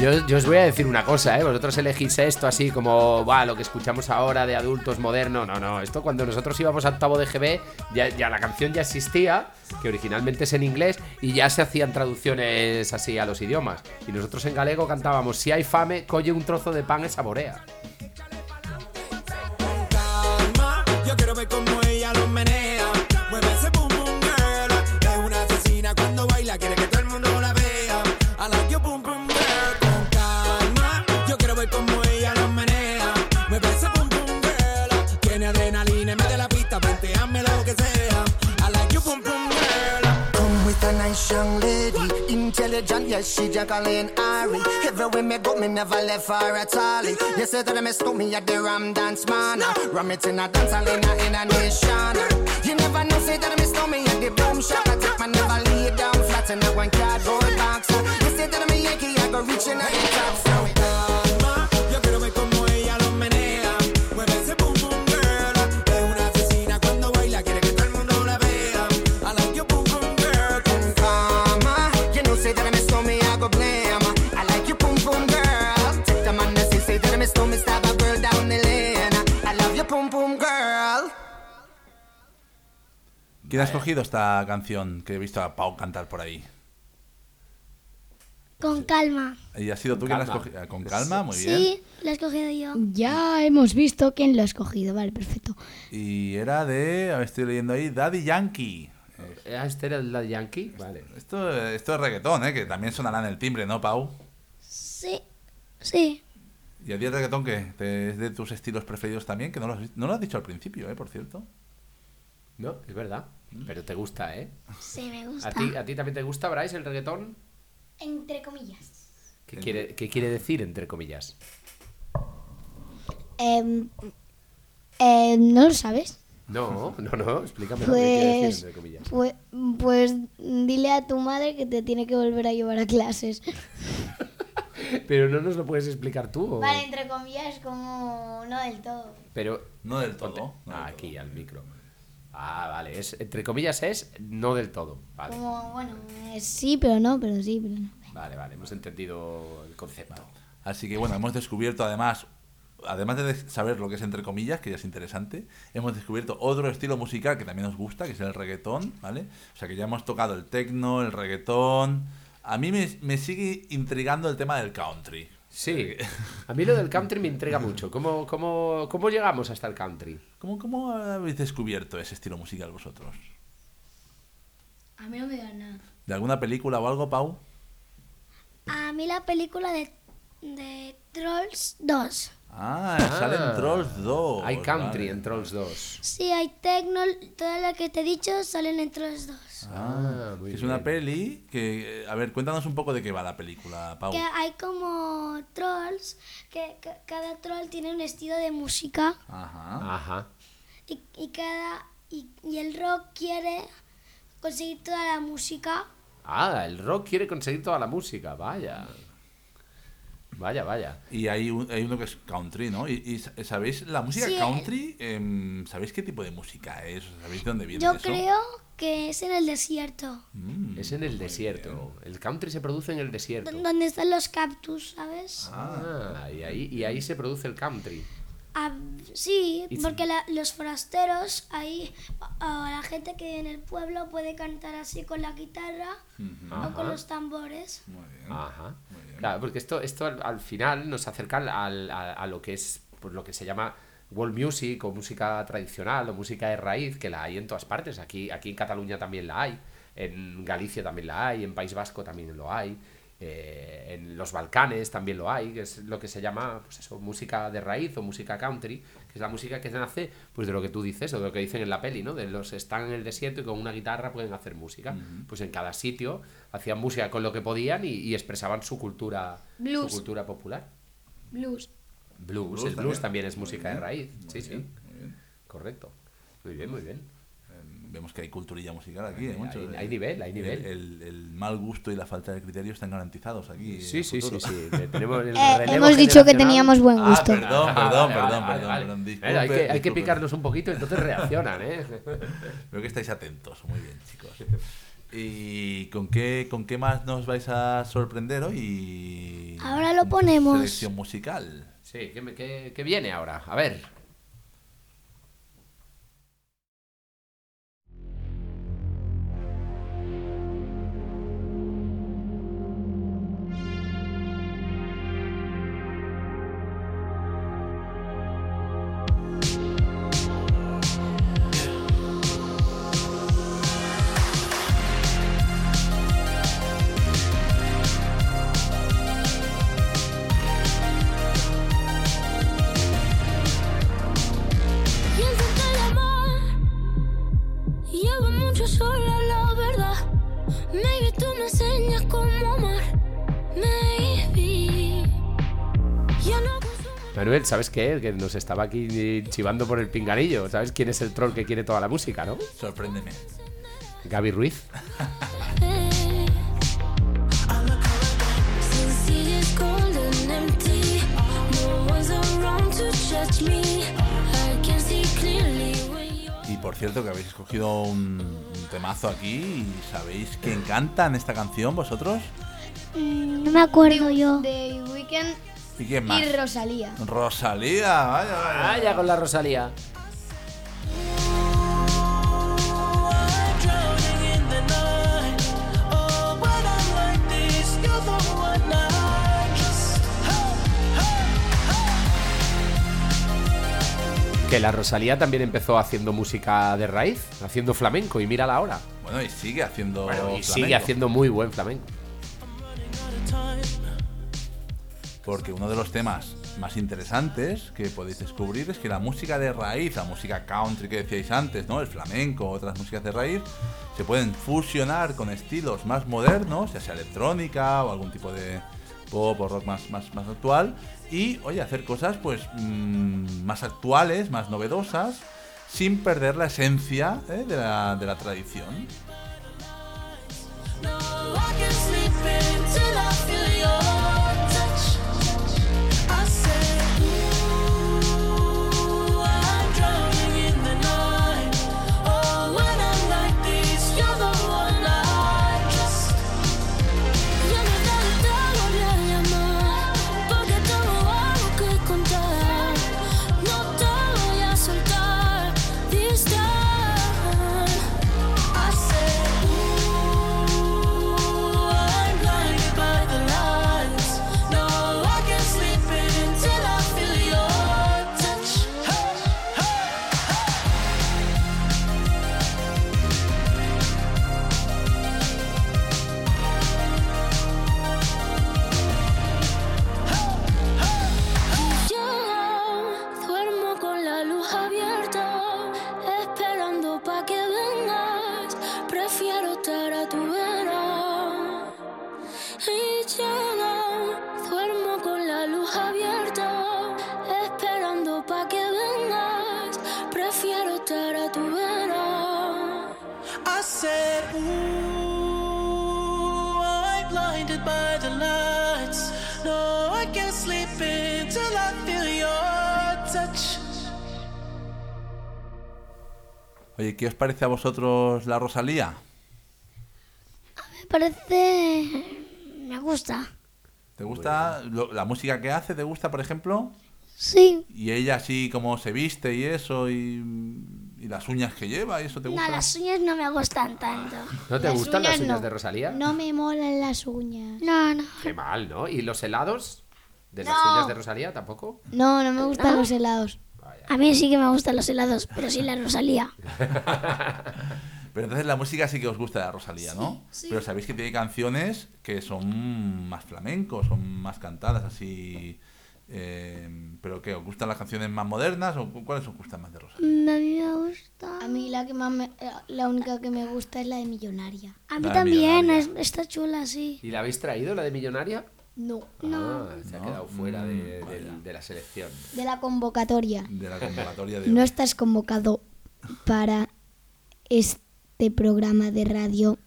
Speaker 7: Yo,
Speaker 4: os voy a decir una cosa, ¿eh? Vosotros elegís esto así como, va, lo que escuchamos ahora de adultos modernos. No, no, esto cuando nosotros íbamos a octavo de GB, ya, la canción ya existía, que originalmente es en inglés, y ya se hacían traducciones así a los idiomas. Y nosotros en galego cantábamos, si hay fame, colle un trozo de pan y saborea.
Speaker 8: Intelligent, yes, she Jacqueline Ari. Everywhere me go, me never left her at all. You say that me stop me at the Ram Dance Man. Ram it in a dance hall in a, a nation. You never know, say that me stop me at the boom shop. I take my never lay down flat in a one cardboard box. You say that me Yankee, I go reaching at the top. So
Speaker 3: ¿Quién ha escogido esta canción que he visto a Pau cantar por ahí?
Speaker 2: con calma.
Speaker 3: ¿Y ha sido tú quien la has escogido? Con calma, muy bien.
Speaker 2: Sí, la he escogido yo.
Speaker 1: Ya hemos visto quién lo ha escogido, vale, perfecto.
Speaker 3: Y era de, a ver, estoy leyendo ahí, Daddy Yankee. Eh,
Speaker 4: Ah, ¿Este era el Daddy Yankee? Vale.
Speaker 3: Esto, esto es reggaetón, ¿eh? Que también sonará en el timbre, ¿no, Pau?
Speaker 2: Sí, sí.
Speaker 3: ¿Y a ti el reggaetón qué? ¿Te- ¿Es de tus estilos preferidos también? Que no lo has, no lo has dicho al principio, ¿eh? Por cierto.
Speaker 4: No, es verdad. Pero te gusta, ¿eh?
Speaker 2: Sí, me gusta.
Speaker 4: ¿A ti, ¿A ti también te gusta, Bryce, el reggaetón?
Speaker 1: Entre comillas.
Speaker 4: ¿Qué quiere, qué quiere decir, entre comillas?
Speaker 1: Em, eh, ¿No lo sabes?
Speaker 4: No, no, no, explícame lo que quiere decir,
Speaker 1: Pues,
Speaker 4: entre comillas.
Speaker 1: pues, pues dile a tu madre que te tiene que volver a llevar a clases.
Speaker 4: Pero no nos lo puedes explicar tú. o-
Speaker 1: Vale, entre comillas, como no del todo.
Speaker 4: Pero
Speaker 3: No del todo. No del
Speaker 4: Ah,
Speaker 3: todo.
Speaker 4: aquí, al micro. Ah, vale. Es, entre comillas es no del todo. Vale,
Speaker 1: Como, bueno, eh, sí, pero no, pero sí, pero no.
Speaker 4: vale, vale. Hemos entendido el concepto.
Speaker 3: Así que bueno, hemos descubierto además, además de saber lo que es entre comillas, que ya es interesante, hemos descubierto otro estilo musical que también nos gusta, que es el reggaetón, ¿vale? O sea que ya hemos tocado el techno, el reggaetón. A mí me, me sigue intrigando el tema del country.
Speaker 4: Sí, a mí lo del country me intriga mucho. ¿Cómo, cómo, cómo llegamos hasta el country?
Speaker 3: ¿Cómo, ¿Cómo habéis descubierto ese estilo musical vosotros?
Speaker 2: A mí no me da nada.
Speaker 3: ¿De alguna película o algo, Pau?
Speaker 2: A mí la película de, de Trolls 2.
Speaker 3: Ah, salen Trolls 2.
Speaker 4: Hay country
Speaker 3: vale.
Speaker 4: en Trolls 2.
Speaker 2: Sí, hay Tecno, todas las que te he dicho salen en Trolls 2.
Speaker 4: Ah, muy
Speaker 3: Que es
Speaker 4: bien.
Speaker 3: una peli que... A ver, cuéntanos un poco de qué va la película, Pau.
Speaker 2: Que hay como trolls, que, que cada troll tiene un estilo de música
Speaker 3: Ajá.
Speaker 4: Ajá.
Speaker 2: y, y cada y, y el rock quiere conseguir toda la música.
Speaker 4: Ah, el rock quiere conseguir toda la música. Vaya. Vaya, vaya.
Speaker 3: Y hay, un- hay uno que es country, ¿no? Y, y sa- ¿sabéis la música
Speaker 2: Sí.
Speaker 3: country? em, ¿Sabéis qué tipo de música es? ¿Sabéis de dónde viene
Speaker 2: Yo
Speaker 3: eso?
Speaker 2: creo que es en el desierto,
Speaker 3: Mm,
Speaker 4: Es en el desierto. El country se produce en el desierto.
Speaker 2: don- donde están los cactus, ¿sabes?
Speaker 4: Ah, y ahí, y ahí se produce el country.
Speaker 2: Ah, sí, porque la- los forasteros, ahí la gente que vive en el pueblo puede cantar así con la guitarra o
Speaker 4: Ajá.
Speaker 2: con los tambores.
Speaker 3: muy bien.
Speaker 4: Ajá. Claro, porque esto, esto al, al final nos acerca al- al- a, a lo que es pues, lo que se llama world music o música tradicional o música de raíz, que la hay en todas partes. Aquí, aquí en Cataluña también la hay, en Galicia también la hay, en País Vasco también lo hay, eh, en los Balcanes también lo hay, que es lo que se llama pues eso, música de raíz o música country, que es la música que nace pues de lo que tú dices o de lo que dicen en la peli, ¿no? De los están en el desierto y con una guitarra pueden hacer música. Pues en cada sitio hacían música con lo que podían y, y expresaban su cultura,
Speaker 1: Blues.
Speaker 4: su cultura popular.
Speaker 1: Blues.
Speaker 4: Blues,
Speaker 3: Blues
Speaker 4: el blues
Speaker 3: también.
Speaker 4: también es música de raíz.
Speaker 3: muy
Speaker 4: Sí, sí.
Speaker 3: bien, muy bien.
Speaker 4: Correcto. Muy bien, muy bien.
Speaker 3: Em, Vemos que hay culturilla musical aquí,
Speaker 4: Hay-
Speaker 3: ¿eh, Moncho?
Speaker 4: hay- hay nivel, hay nivel.
Speaker 3: El, el- el mal gusto y la falta de criterio están garantizados aquí.
Speaker 4: Sí, sí, sí, sí. Tenemos el
Speaker 1: Eh, hemos dicho que teníamos buen
Speaker 3: Ah,
Speaker 1: gusto.
Speaker 3: perdón,
Speaker 4: Ah,
Speaker 3: perdón, perdón,
Speaker 4: vale,
Speaker 3: perdón,
Speaker 4: vale.
Speaker 3: perdón, disculpe,
Speaker 4: hay, que, hay que picarnos un poquito, entonces reaccionan, ¿eh?
Speaker 3: Veo que estáis atentos, muy bien, chicos. ¿Y con qué, con qué más nos vais a sorprender hoy?
Speaker 2: Ahora lo ponemos.
Speaker 3: Selección musical.
Speaker 4: Sí, ¿qué, qué- qué viene ahora? A ver. ¿Sabes qué? Que nos estaba aquí chivando por el pinganillo. ¿Sabes quién es el troll que quiere toda la música, no?
Speaker 3: Sorpréndeme.
Speaker 4: Gaby Ruiz.
Speaker 3: Y por cierto, que habéis escogido un, un temazo aquí y sabéis quién canta en esta canción vosotros.
Speaker 2: Mm, No me acuerdo yo.
Speaker 3: ¿Y quién más?
Speaker 1: y Rosalía.
Speaker 3: Rosalía, vaya, vaya.
Speaker 4: Vaya con la Rosalía. Que la Rosalía también empezó haciendo música de raíz, haciendo flamenco, y mírala ahora.
Speaker 3: Bueno, y sigue haciendo.
Speaker 4: Bueno, y
Speaker 3: flamenco.
Speaker 4: sigue haciendo muy buen flamenco.
Speaker 3: Porque uno de los temas más interesantes que podéis descubrir es que la música de raíz, la música country que decíais antes, ¿no? El flamenco, otras músicas de raíz, se pueden fusionar con estilos más modernos, ya sea electrónica o algún tipo de, pop o rock más, más, más actual. Y, oye, hacer cosas pues mm, más actuales, más novedosas, sin perder la esencia ¿eh? de, la, de la tradición. ¿Qué os parece a vosotros la Rosalía?
Speaker 2: Me parece... Me gusta.
Speaker 3: ¿Te gusta lo- la música que hace? ¿Te gusta, por ejemplo?
Speaker 2: Sí.
Speaker 3: Y ella así como se viste y eso, y, y las uñas que lleva, y eso te
Speaker 2: No,
Speaker 3: gusta.
Speaker 2: las uñas no me gustan tanto.
Speaker 4: ¿No te
Speaker 1: Las
Speaker 4: gustan las
Speaker 1: uñas no.
Speaker 4: de Rosalía?
Speaker 1: No me molan las uñas.
Speaker 2: No, no.
Speaker 4: Qué mal, ¿no? ¿Y los helados de las
Speaker 1: No.
Speaker 4: uñas de Rosalía tampoco?
Speaker 1: No, no me gustan
Speaker 2: ¿No?
Speaker 1: los helados.
Speaker 2: A mí sí que me gustan los helados, pero sí la Rosalía.
Speaker 3: Pero entonces la música sí que os gusta de la Rosalía, ¿no? Pero sabéis que tiene canciones que son más flamencos, son más cantadas, así. eh, ¿Pero qué? ¿Os gustan las canciones más modernas o cuáles os gustan más de Rosalía?
Speaker 2: Mm, A mí me gusta.
Speaker 1: A mí la que más me- la única que me gusta es la de Millonaria.
Speaker 2: A mí
Speaker 3: La
Speaker 2: también, es- está chula, sí.
Speaker 4: ¿Y la habéis traído, la de Millonaria?
Speaker 1: No.
Speaker 2: No.
Speaker 4: Ah, se ha
Speaker 3: No.
Speaker 4: quedado fuera de,
Speaker 3: Mm,
Speaker 4: de- la selección.
Speaker 1: De la convocatoria.
Speaker 3: De la convocatoria de.
Speaker 1: No estás convocado para este programa de radio.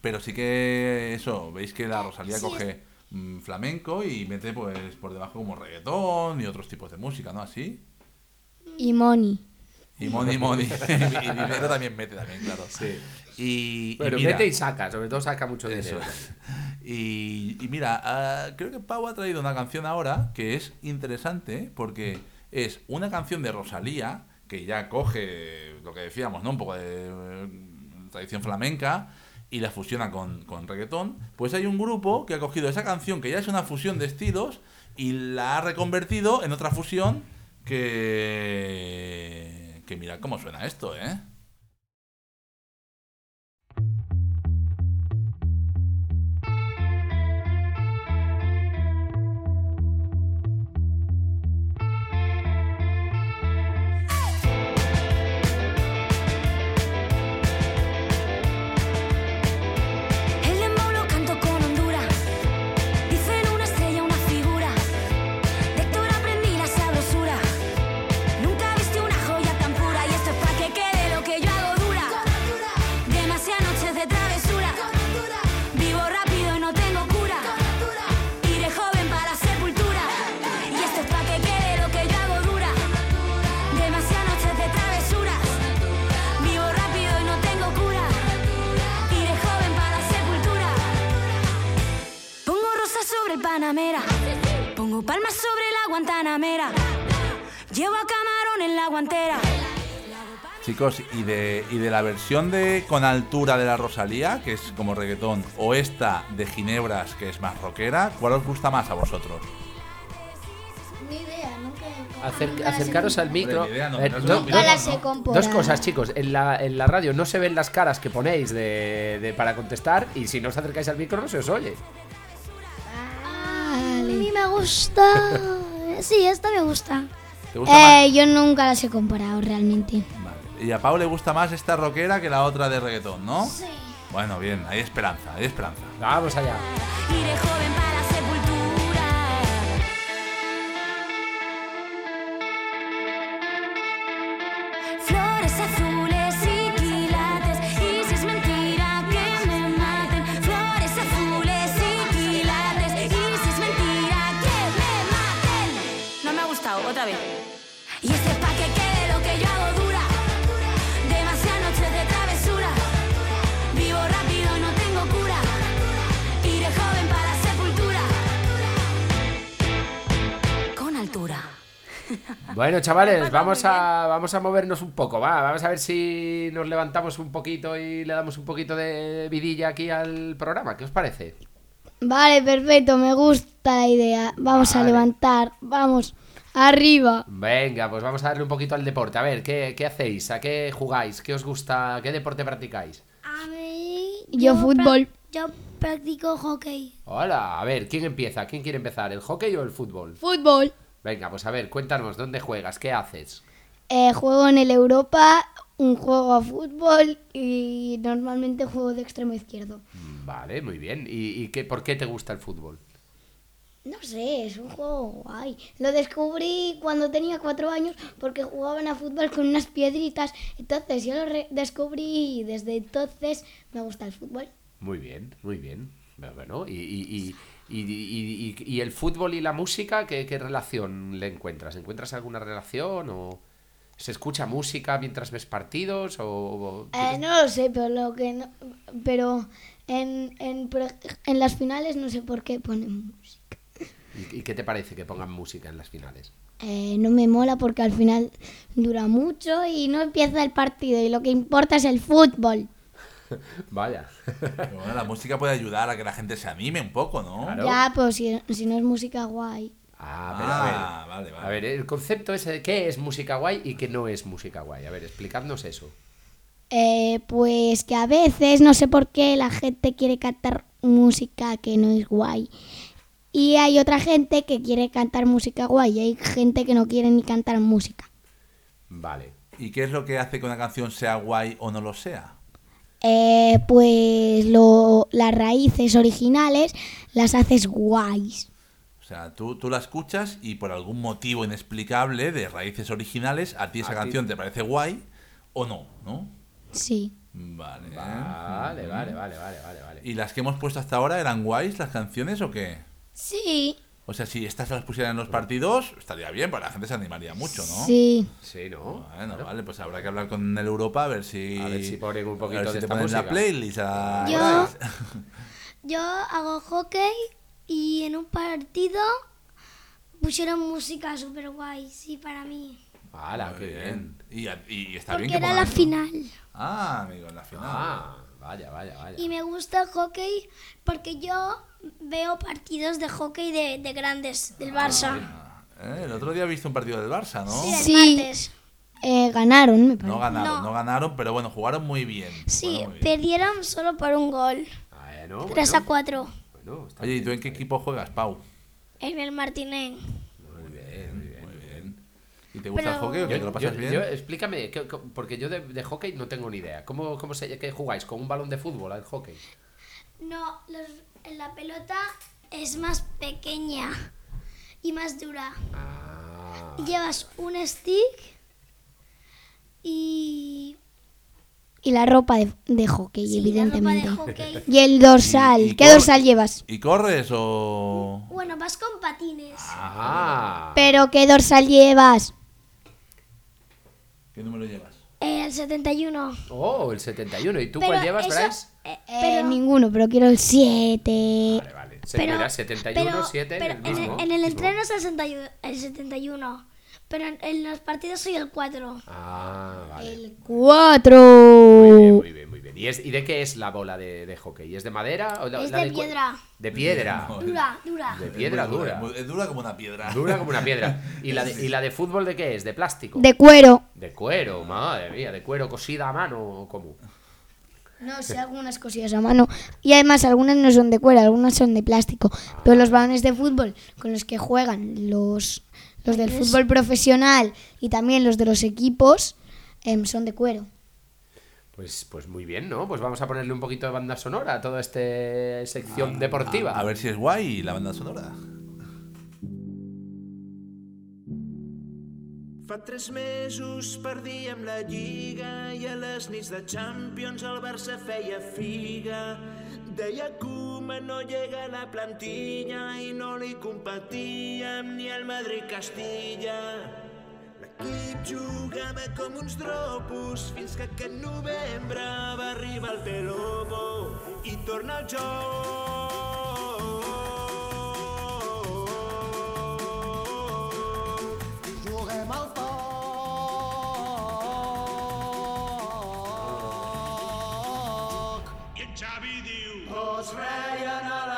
Speaker 3: Pero sí que eso, veis que la Rosalía coge mm, flamenco y mete pues por debajo como reggaetón y otros tipos de música, ¿no? Así.
Speaker 1: Y Moni.
Speaker 3: Y money, money. y dinero también mete también, claro.
Speaker 4: Sí.
Speaker 3: Y,
Speaker 4: Pero mete y saca, sobre todo saca mucho
Speaker 3: Eso
Speaker 4: dinero.
Speaker 3: Y, y mira, ah, creo que Pau ha traído una canción ahora que es interesante porque es una canción de Rosalía que ya coge lo que decíamos, ¿no? Un poco de eh, tradición flamenca y la fusiona con, con reggaetón. Pues hay un grupo que ha cogido esa canción que ya es una fusión de estilos y la ha reconvertido en otra fusión que... que mira cómo suena esto, ¿eh? Chicos, y de, y de la versión de Con Altura de la Rosalía, que es como reggaetón, o esta de Ginebras, que es más rockera, ¿cuál os gusta más a vosotros?
Speaker 1: Ni idea, nunca.
Speaker 4: Acer- acercaros al micro.
Speaker 3: idea, no,
Speaker 4: Eh,
Speaker 3: no, no,
Speaker 1: Nunca.
Speaker 4: Dos cosas, chicos. En la, en la radio no se ven las caras que ponéis de, de- para contestar y si no os acercáis al micro no se os oye.
Speaker 2: A mí me gusta. Sí, esta me gusta.
Speaker 3: ¿Te gusta más?
Speaker 1: Eh, yo nunca las he comparado realmente.
Speaker 3: Y a Pau le gusta más esta rockera que la otra de reggaetón, ¿no? Sí. Bueno, bien, hay esperanza, hay esperanza.
Speaker 4: Vamos allá.
Speaker 6: Iré joven
Speaker 4: Bueno, chavales, vamos a, vamos a movernos un poco, va. Vamos a ver si nos levantamos un poquito y le damos un poquito de vidilla aquí al programa. ¿Qué os parece?
Speaker 1: Vale, perfecto, me gusta la idea. Vamos a levantar, vamos, arriba.
Speaker 4: Venga, pues vamos a darle un poquito al deporte. A ver, ¿qué, qué hacéis? ¿A qué jugáis? ¿Qué os gusta? ¿Qué deporte practicáis?
Speaker 2: A mí.
Speaker 1: Yo
Speaker 2: pra-
Speaker 1: fútbol.
Speaker 2: yo practico hockey.
Speaker 4: Hola, a ver, ¿quién empieza? ¿Quién quiere empezar? ¿El hockey o el fútbol?
Speaker 1: Fútbol.
Speaker 4: Venga, pues a ver, cuéntanos, ¿dónde juegas? ¿Qué haces?
Speaker 1: Eh, juego en el Europa, un juego a fútbol y normalmente juego de extremo izquierdo.
Speaker 4: Vale, muy bien. ¿Y, y qué, por qué te gusta el fútbol?
Speaker 1: No sé, es un juego guay. Lo descubrí cuando tenía cuatro años porque jugaban a fútbol con unas piedritas. Entonces yo lo re- descubrí y desde entonces me gusta el fútbol.
Speaker 4: Muy bien, muy bien. Bueno, y, y, y, y, y- el fútbol y la música, ¿qué, qué relación le encuentras? ¿Encuentras alguna relación o se escucha música mientras ves partidos o...
Speaker 1: Eh, no lo sé, pero lo que no- pero en, en, en las finales no sé por qué ponen música.
Speaker 4: ¿Y, y qué te parece que pongan música en las finales?
Speaker 1: Eh, no me mola porque al final dura mucho y no empieza el partido y lo que importa es el fútbol.
Speaker 4: Vaya.
Speaker 3: Pero bueno, la música puede ayudar a que la gente se anime un poco, ¿no?
Speaker 4: Claro.
Speaker 1: Ya, pues si, si no es música guay.
Speaker 4: Ah, pero
Speaker 3: Ah,
Speaker 4: a ver.
Speaker 3: vale, vale.
Speaker 4: A ver, el concepto ese de qué es música guay y qué no es música guay. A ver, explicadnos eso.
Speaker 1: Eh, pues que a veces no sé por qué la gente quiere cantar música que no es guay. Y hay otra gente que quiere cantar música guay y hay gente que no quiere ni cantar música.
Speaker 4: Vale.
Speaker 3: ¿Y qué es lo que hace que una canción sea guay o no lo sea?
Speaker 1: Eh, pues lo, las raíces originales las haces guays.
Speaker 3: O sea, tú, tú la escuchas y por algún motivo inexplicable de raíces originales, a ti esa
Speaker 4: A ti-
Speaker 3: canción te parece guay o no, ¿no?
Speaker 1: Sí.
Speaker 3: Vale.
Speaker 4: Vale, vale, vale, vale, vale, vale.
Speaker 3: ¿Y las que hemos puesto hasta ahora eran guays las canciones o qué?
Speaker 1: Sí.
Speaker 3: O sea, si estas las pusieran en los partidos, estaría bien, porque la gente se animaría mucho, ¿no?
Speaker 1: Sí.
Speaker 4: Sí, ¿no?
Speaker 3: Bueno, vale, pues habrá que hablar con el Europa a ver si.
Speaker 4: A ver si ponen un
Speaker 3: a
Speaker 4: poquito
Speaker 3: ver si
Speaker 4: de
Speaker 3: te
Speaker 4: esta
Speaker 3: ponen la
Speaker 4: música.
Speaker 3: playlist a.
Speaker 2: Yo- Yo hago hockey y en un partido pusieron música súper guay, sí, para mí.
Speaker 4: ¡Hala, qué bien!
Speaker 3: Y, y está
Speaker 2: Porque
Speaker 3: bien que
Speaker 2: era la final.
Speaker 3: Ah, amigo, en la final.
Speaker 4: Ah, vaya, vaya, vaya.
Speaker 2: Y me gusta el hockey porque yo veo partidos de hockey de, de grandes, del Barça.
Speaker 3: Eh, el otro día he visto un partido del Barça, ¿no?
Speaker 2: Sí,
Speaker 1: Sí.
Speaker 2: martes.
Speaker 1: Eh, ganaron, me parece.
Speaker 3: No ganaron, no.
Speaker 2: No.
Speaker 3: ganaron, pero bueno, jugaron muy bien.
Speaker 2: Sí,
Speaker 3: jugaron muy bien.
Speaker 2: perdieron solo por un gol.
Speaker 4: Bueno,
Speaker 2: 3
Speaker 4: bueno.
Speaker 2: a 4
Speaker 4: Bueno,
Speaker 3: Oye, ¿y tú en qué equipo juegas, Pau?
Speaker 2: en el Martinén.
Speaker 4: muy bien, muy bien.
Speaker 3: Muy bien. ¿Y te gusta el hockey o qué? ¿Te lo pasas
Speaker 4: yo-
Speaker 3: bien?
Speaker 4: yo- explícame, ¿qué- qué- porque yo de, de hockey no tengo ni idea. ¿Cómo, cómo se, qué jugáis? ¿Con un balón de fútbol al hockey?
Speaker 2: No, los- la pelota es más pequeña y más dura.
Speaker 4: Ah,
Speaker 2: Llevas un stick y...
Speaker 1: Y la ropa de, de hockey,
Speaker 2: sí, la
Speaker 1: evidentemente.
Speaker 2: ropa de hockey.
Speaker 1: Y el dorsal.
Speaker 3: Y- y
Speaker 1: ¿Qué dorsal llevas?
Speaker 3: ¿Y corres o.?
Speaker 2: Bueno, vas con patines.
Speaker 4: ah.
Speaker 1: ¿Pero qué dorsal llevas?
Speaker 3: ¿Qué número llevas?
Speaker 2: El 71.
Speaker 4: Oh, el 71. ¿Y tú
Speaker 2: Pero
Speaker 4: cuál llevas,
Speaker 2: eso-
Speaker 4: Bryce?
Speaker 2: eh,
Speaker 1: Eh,
Speaker 2: pero,
Speaker 1: ninguno, pero quiero el 7.
Speaker 4: Vale, vale. Se
Speaker 2: pero-
Speaker 4: mira, 71,
Speaker 2: pero-
Speaker 4: 7,
Speaker 2: pero
Speaker 4: el
Speaker 2: en
Speaker 4: mismo.
Speaker 2: en el
Speaker 4: mismo.
Speaker 2: entreno es el 61, el 71. Pero en, en los partidos soy el 4.
Speaker 4: Ah, vale.
Speaker 1: El 4.
Speaker 4: Muy bien, muy bien, muy bien. ¿Y, es, ¿Y de qué es la bola de, de hockey? ¿Es de madera? O la-
Speaker 2: Es
Speaker 4: la
Speaker 2: de piedra.
Speaker 4: De piedra.
Speaker 2: Dura, dura.
Speaker 4: De piedra
Speaker 3: Es muy
Speaker 4: dura.
Speaker 3: es dura como una piedra.
Speaker 4: Dura como una piedra. ¿Y la, de, ¿Y la de fútbol de qué es? ¿De plástico?
Speaker 1: De cuero.
Speaker 4: De cuero, madre mía, de cuero cosida a mano o cómo.
Speaker 1: No sé, algunas cosillas a mano. Y además, algunas no son de cuero, algunas son de plástico. Pero los balones de fútbol con los que juegan los, los del fútbol profesional y también los de los equipos em, son de cuero.
Speaker 4: Pues, pues muy bien, ¿no? Pues vamos a ponerle un poquito de banda sonora a toda esta sección deportiva.
Speaker 3: A ver si es guay la banda sonora.
Speaker 7: Fa tres mesos perdíem la Lliga i a les nits de Champions el Barça feia figa. Deia Koeman no llega a la plantilla i no li competíem ni el Madrid-Castilla. L'equip jugava com uns dropos fins que aquest novembre va arribar el Pelobo i torna el joc.
Speaker 8: Juguem al foc.
Speaker 7: I en Xavi diu Tots reien a la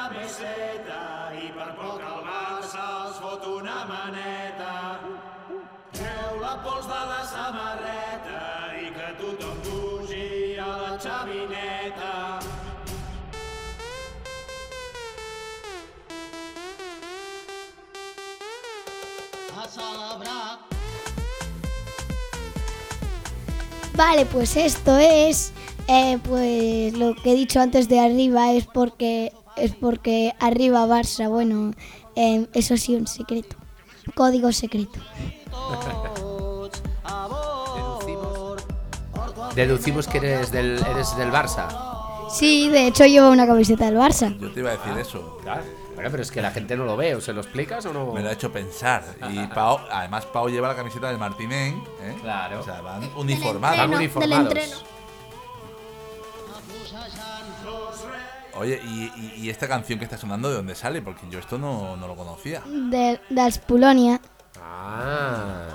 Speaker 7: la pols de la samarreta i que tothom pugi a la xavineta.
Speaker 8: A celebrar.
Speaker 1: Vale, pues esto es, eh, pues lo que he dicho antes de arriba es porque es porque arriba Barça, bueno, eh, eso sí un secreto, código secreto.
Speaker 4: Deducimos, que eres del, eres del Barça.
Speaker 1: Sí, de hecho llevo una camiseta del Barça.
Speaker 3: Yo te iba a decir eso.
Speaker 4: Claro. Bueno, pero es que la gente no lo ve, ¿o se lo explicas o no?
Speaker 3: Me lo ha hecho pensar. Y Pau, además Pau lleva la camiseta del Martinén. ¿eh?
Speaker 4: Claro.
Speaker 3: O sea, van
Speaker 2: Del
Speaker 3: uniformados.
Speaker 4: Van
Speaker 2: del
Speaker 4: uniformados.
Speaker 2: entreno.
Speaker 3: Oye, y, y- y esta canción que está sonando, ¿de dónde sale? Porque yo esto no, no lo conocía.
Speaker 1: De, de Polonia.
Speaker 4: Ah.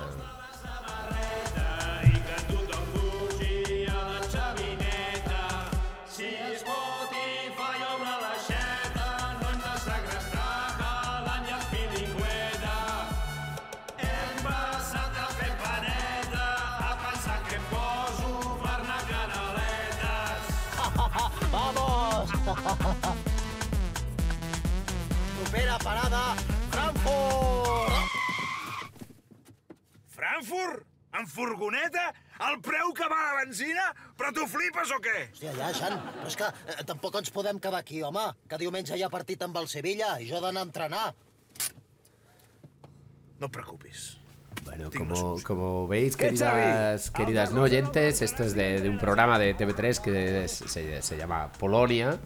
Speaker 7: En furgoneta? El preu que va la benzina? Però tu flipes o què?
Speaker 9: Hòstia, ja, Jan, però és que eh, tampoc ens podem quedar aquí, home, que diumenge hi ha partit amb el Sevilla i jo he d'anar a entrenar.
Speaker 7: No et preocupis.
Speaker 4: Bueno, como, como veis,
Speaker 7: ¿Qué,
Speaker 4: queridas,
Speaker 7: Xavi?
Speaker 4: queridas no oyentes, esto es de, de un programa de TV3 que es- se, se llama Polonia.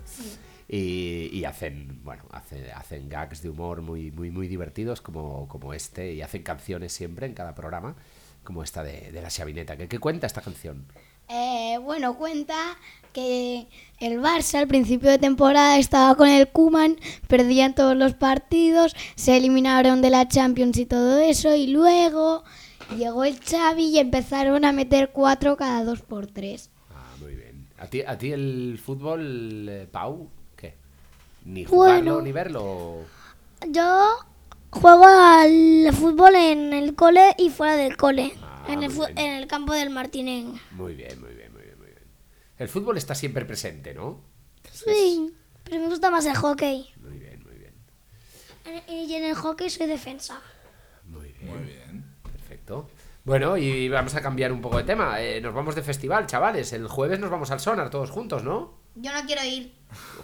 Speaker 4: Y, y hacen, bueno, hacen, hacen gags de humor muy, muy, muy divertidos como, como este y hacen canciones siempre en cada programa, como esta de, de la Xavineta. ¿Qué, ¿Qué cuenta esta canción?
Speaker 1: Eh, bueno, cuenta que el Barça al principio de temporada estaba con el Kuman, perdían todos los partidos, se eliminaron de la Champions y todo eso, y luego llegó el Xavi y empezaron a meter cuatro cada dos por tres.
Speaker 4: Ah, muy bien. ¿A ti, a ti el fútbol, eh, Pau, qué? ¿Ni
Speaker 2: Bueno.
Speaker 4: jugarlo ni verlo?
Speaker 2: Yo juego al fútbol en el cole y fuera del cole.
Speaker 4: Ah,
Speaker 2: en, el en campo del Martinén.
Speaker 4: Muy bien, muy bien, muy bien, muy bien. El fútbol está siempre presente, ¿no?
Speaker 2: Sí, pero me gusta más el hockey.
Speaker 4: Muy bien, muy bien.
Speaker 2: En- Y en el hockey soy defensa.
Speaker 4: Muy bien.
Speaker 3: Muy bien.
Speaker 4: Perfecto. Bueno, y vamos a cambiar un poco de tema. Eh, nos vamos de festival, chavales. El jueves nos vamos al Sonar todos juntos, ¿no?
Speaker 1: Yo no quiero ir.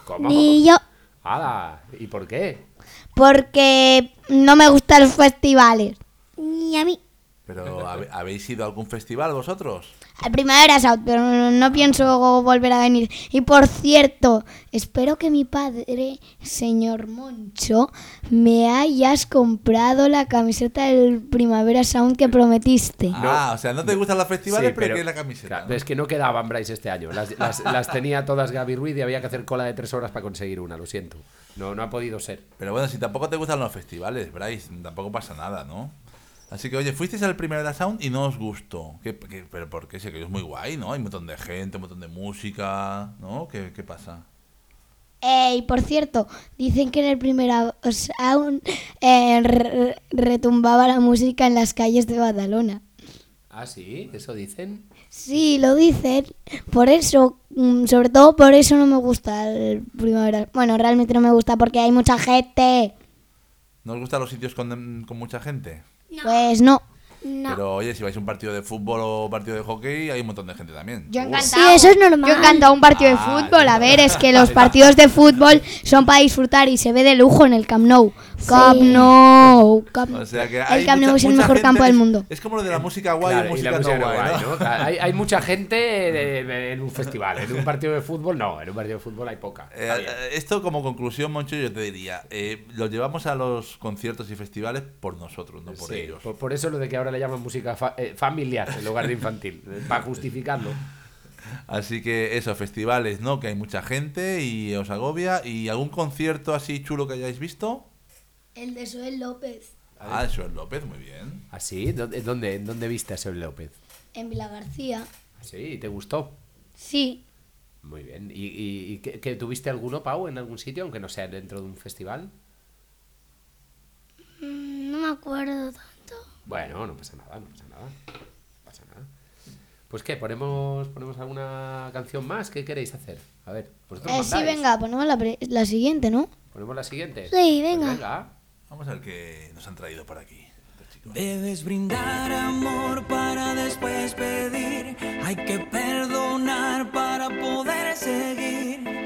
Speaker 4: ¿Cómo?
Speaker 2: Ni yo.
Speaker 4: ¡Hala! ¿Y por qué?
Speaker 1: Porque no me gustan los festivales.
Speaker 2: Ni a mí.
Speaker 3: Pero ¿habe- ¿habéis ido a algún festival vosotros?
Speaker 1: Al Primavera Sound, pero no, pienso volver a venir. Y por cierto, espero que mi padre, señor Moncho, me hayas comprado la camiseta del Primavera Sound que prometiste.
Speaker 3: Ah, o sea, no te gustan los festivales,
Speaker 4: Sí,
Speaker 3: pero, quieres la camiseta.
Speaker 4: Claro,
Speaker 3: ¿no?
Speaker 4: Es que no quedaban Bryce este año. Las, las- las tenía todas Gaby Ruiz y había que hacer cola de tres horas para conseguir una, lo siento. No, no ha podido ser.
Speaker 3: Pero bueno, si tampoco te gustan los festivales, Bryce, tampoco pasa nada, ¿no? Así que, oye, fuisteis al Primavera Sound y no os gustó. ¿Qué, qué- pero por qué? Si aquello es muy guay, ¿no? Hay un montón de gente, un montón de música, ¿no? ¿Qué, qué pasa?
Speaker 1: Eh, y por cierto, dicen que en el Primavera Sound eh, re- retumbaba la música en las calles de Badalona.
Speaker 4: Ah, sí, eso dicen.
Speaker 1: Sí, lo dicen. Por eso, mm, sobre todo por eso no me gusta el Primavera. Bueno, realmente no me gusta porque hay mucha gente.
Speaker 3: ¿No os gustan los sitios con, con mucha gente?
Speaker 1: Pues no.
Speaker 2: No.
Speaker 3: Pero oye, si vais a un partido de fútbol o partido de hockey, hay un montón de gente también.
Speaker 1: Yo encantado.
Speaker 2: Sí, eso es normal.
Speaker 1: Yo encantado un partido de
Speaker 3: Ah,
Speaker 1: fútbol. A
Speaker 3: sí.
Speaker 1: ver, es que los partidos de fútbol son para disfrutar y se ve de lujo en el Camp Nou. Camp Nou. Camp-
Speaker 3: O sea que hay
Speaker 1: el Camp Nou
Speaker 3: mucha-
Speaker 1: es el mejor campo del mundo.
Speaker 3: Es como lo de la música guay
Speaker 4: Claro, y
Speaker 3: música,
Speaker 4: la música
Speaker 3: no
Speaker 4: no
Speaker 3: guay,
Speaker 4: guay,
Speaker 3: ¿no?
Speaker 4: ¿no? Claro, Hay, hay mucha gente de- de- en un festival. En un partido de fútbol, no. En un partido de fútbol hay poca.
Speaker 3: Eh, eh, esto como conclusión, Moncho, yo te diría, eh, lo llevamos a los conciertos y festivales por nosotros, no por
Speaker 4: Sí,
Speaker 3: ellos.
Speaker 4: por, por eso lo de que ahora le llaman música fa- eh, familiar en lugar de infantil. eh, para justificarlo.
Speaker 3: Así que eso, festivales, ¿no? Que hay mucha gente y os agobia. ¿Y algún concierto así chulo que hayáis visto?
Speaker 2: El de Soel López.
Speaker 3: Ah, eso es López, muy bien.
Speaker 4: ¿Así? ¿Dónde, dónde, dónde viste a Sol López?
Speaker 2: En Vila García.
Speaker 4: ¿Sí? ¿Te gustó?
Speaker 2: Sí.
Speaker 4: Muy bien. ¿Y, y, qué- tuviste alguno, Pau, en algún sitio, aunque no sea dentro de un festival?
Speaker 2: Mm, No me acuerdo tanto.
Speaker 4: Bueno, no pasa nada, no pasa nada. No pasa nada. Pues qué, ponemos, ponemos alguna canción más. ¿Qué queréis hacer? A ver, vosotros
Speaker 1: Eh, sí, venga, ponemos la, pre- la siguiente, ¿no?
Speaker 4: Ponemos la siguiente.
Speaker 2: Sí,
Speaker 4: Pues
Speaker 2: venga.
Speaker 4: venga.
Speaker 3: Vamos a ver qué nos han traído por aquí.
Speaker 6: Debes brindar amor para después pedir. Hay que perdonar para poder seguir.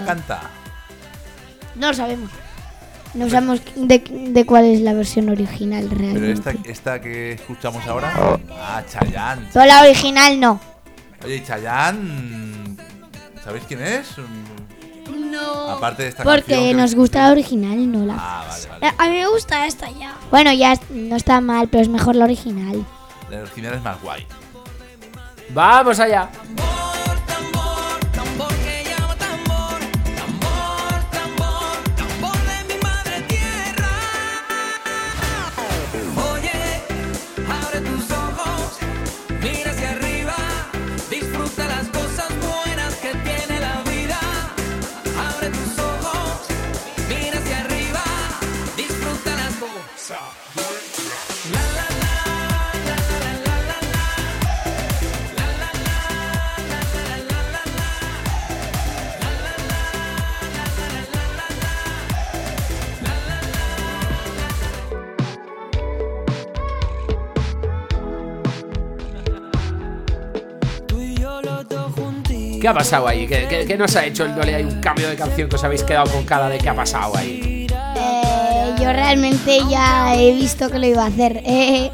Speaker 6: La
Speaker 3: canta?
Speaker 1: No lo sabemos. No sabemos de, de cuál es la versión original
Speaker 3: Pero
Speaker 1: realmente.
Speaker 3: esta, esta que escuchamos ahora. Ah, Chayanne.
Speaker 1: Pero la original no.
Speaker 3: Oye, y Chayanne. ¿Sabéis quién es?
Speaker 2: No.
Speaker 3: Aparte de esta
Speaker 1: Porque
Speaker 3: que-
Speaker 1: nos gusta la original, no la.
Speaker 3: Ah, vale, vale.
Speaker 2: Eh, A mí me gusta esta ya.
Speaker 1: Bueno, ya no está mal, pero es mejor la original.
Speaker 3: La original es más guay.
Speaker 4: ¡Vamos allá! ¿Qué ha pasado ahí? ¿Qué, qué, qué nos ha hecho el Dole? Hay un cambio de canción que os habéis quedado con cara de qué ha pasado ahí.
Speaker 1: Eh, yo realmente ya he visto que lo iba a hacer. Eh,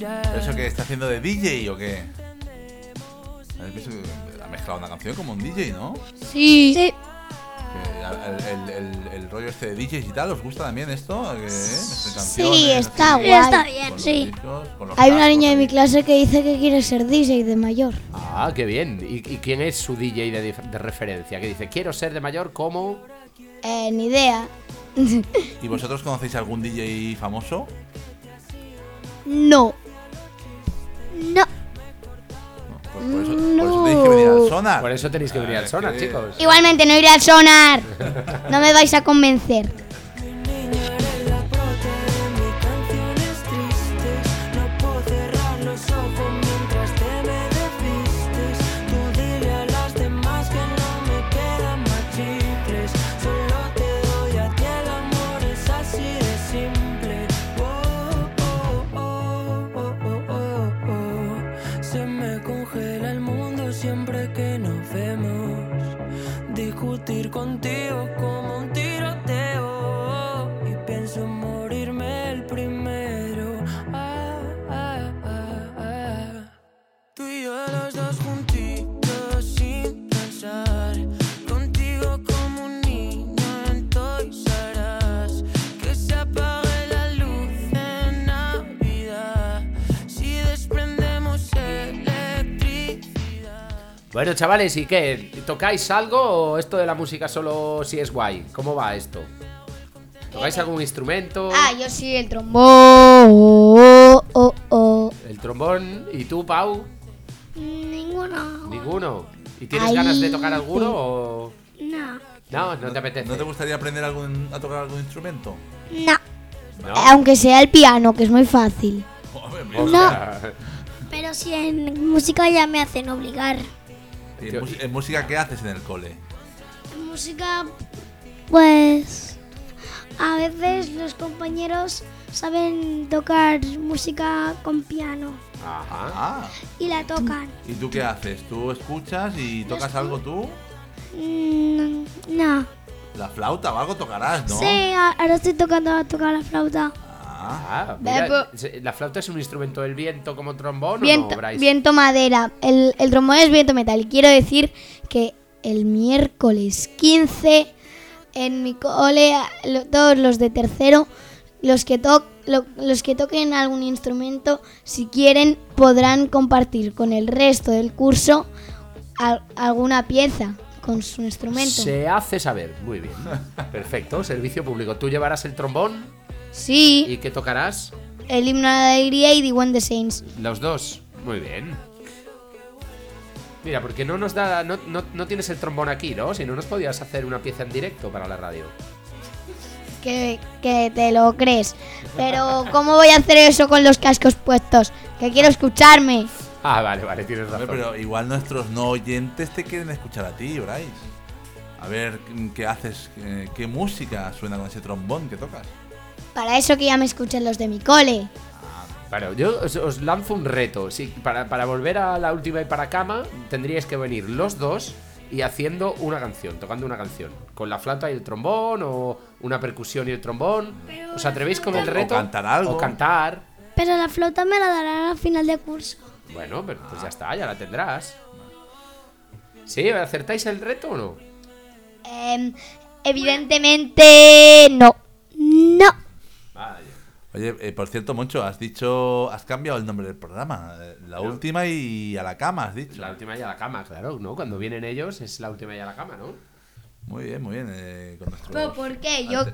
Speaker 3: ¿Pero ¿Eso que está haciendo de DJ o qué? ¿Habéis visto que ha mezclado una canción como un DJ, ¿no?
Speaker 1: sí.
Speaker 3: Este de DJs y tal, ¿os gusta también esto? Eh, canciones,
Speaker 1: está
Speaker 3: así,
Speaker 1: guay.
Speaker 2: Está bien, sí.
Speaker 3: discos,
Speaker 1: Hay una niña de mi clase que dice que quiere ser DJ de mayor.
Speaker 4: Ah, qué bien. ¿Y, y quién es su DJ de referencia? Que dice, quiero ser de mayor como...
Speaker 1: Eh, ni idea.
Speaker 3: ¿Y vosotros conocéis algún DJ famoso?
Speaker 1: No.
Speaker 2: No.
Speaker 3: Pues por, eso, por eso tenéis que venir al sonar.
Speaker 4: Por eso tenéis que venir
Speaker 3: Ah,
Speaker 4: al sonar,
Speaker 3: que-
Speaker 4: chicos.
Speaker 1: Igualmente, no iré al sonar. No me vais a convencer.
Speaker 4: Bueno, chavales, ¿y qué? ¿Tocáis algo o esto de la música solo si es guay? ¿Cómo va esto? ¿Tocáis algún instrumento?
Speaker 1: Ah, yo sí, el trombón. Oh, oh, oh.
Speaker 4: El trombón. ¿Y tú, Pau?
Speaker 2: Ninguno.
Speaker 4: Ninguno. ¿Y tienes ganas de tocar alguno o...?
Speaker 2: No.
Speaker 4: No, no te apetece.
Speaker 3: ¿No te gustaría aprender algún, a tocar algún instrumento?
Speaker 2: No.
Speaker 4: ¿No?
Speaker 1: Aunque sea el piano, que es muy fácil.
Speaker 3: Joder,
Speaker 4: O
Speaker 3: mira.
Speaker 4: sea,
Speaker 2: Pero si en música ya me hacen obligar.
Speaker 3: ¿Y en, música qué haces en el cole?
Speaker 2: En música, pues. A veces los compañeros saben tocar música con piano
Speaker 4: Ajá.
Speaker 2: Y la tocan.
Speaker 3: ¿y tú qué haces? ¿Tú escuchas y tocas algo tú?
Speaker 2: Mm, no.
Speaker 3: La flauta o algo tocarás, ¿no?
Speaker 2: Sí, ahora estoy tocando a tocar la flauta.
Speaker 3: Ah,
Speaker 4: mira, ¿La flauta es un instrumento del viento como trombón
Speaker 1: Viento,
Speaker 4: o no, Bryce?
Speaker 1: viento madera. El, el trombón es viento metal. Y quiero decir que el miércoles 15 en mi cole, a- lo- todos los de tercero, los que, to- lo- los que toquen algún instrumento, si quieren, podrán compartir con el resto del curso al- alguna pieza con su instrumento.
Speaker 4: Se hace saber. Muy bien. Perfecto. Servicio público. ¿Tú llevarás el trombón?
Speaker 1: Sí,
Speaker 4: ¿Y qué tocarás?
Speaker 1: el himno la alegría y The One the Saints.
Speaker 4: Los dos. Muy bien. Mira, porque no nos da. No, no- no tienes el trombón aquí, ¿no? Si no nos podías hacer una pieza en directo para la radio.
Speaker 1: Que, que te lo crees. Pero ¿cómo voy a hacer eso con los cascos puestos? Que quiero escucharme.
Speaker 4: Ah, vale, vale, tienes razón.
Speaker 3: pero igual nuestros no oyentes te quieren escuchar a ti, Bryce. A ver qué haces, qué música suena con ese trombón que tocas.
Speaker 1: Para eso que ya me escuchen los de mi cole.
Speaker 4: Bueno, yo os, os lanzo un reto. Sí, para, para volver a la última y para cama, tendríais que venir los dos y haciendo una canción, tocando una canción. Con la flauta y el trombón, o una percusión y el trombón. ¿Os atrevéis con el
Speaker 3: O
Speaker 4: reto?
Speaker 3: cantar algo.
Speaker 4: O cantar.
Speaker 2: Pero la flauta me la darán al final de curso.
Speaker 4: Bueno, pero pues ya está, ya la tendrás. ¿Sí? ¿Acertáis el reto o no?
Speaker 1: Em, evidentemente no.
Speaker 2: No.
Speaker 3: Oye, eh, por cierto, Moncho, has dicho, has cambiado el nombre del programa. eh, La última y a la cama, has dicho.
Speaker 4: La última y a la cama, claro, ¿no? Cuando vienen ellos es la última y a la cama, ¿no?
Speaker 3: Muy bien, muy bien. eh, con nuestro-
Speaker 1: ¿Pero por qué? Yo,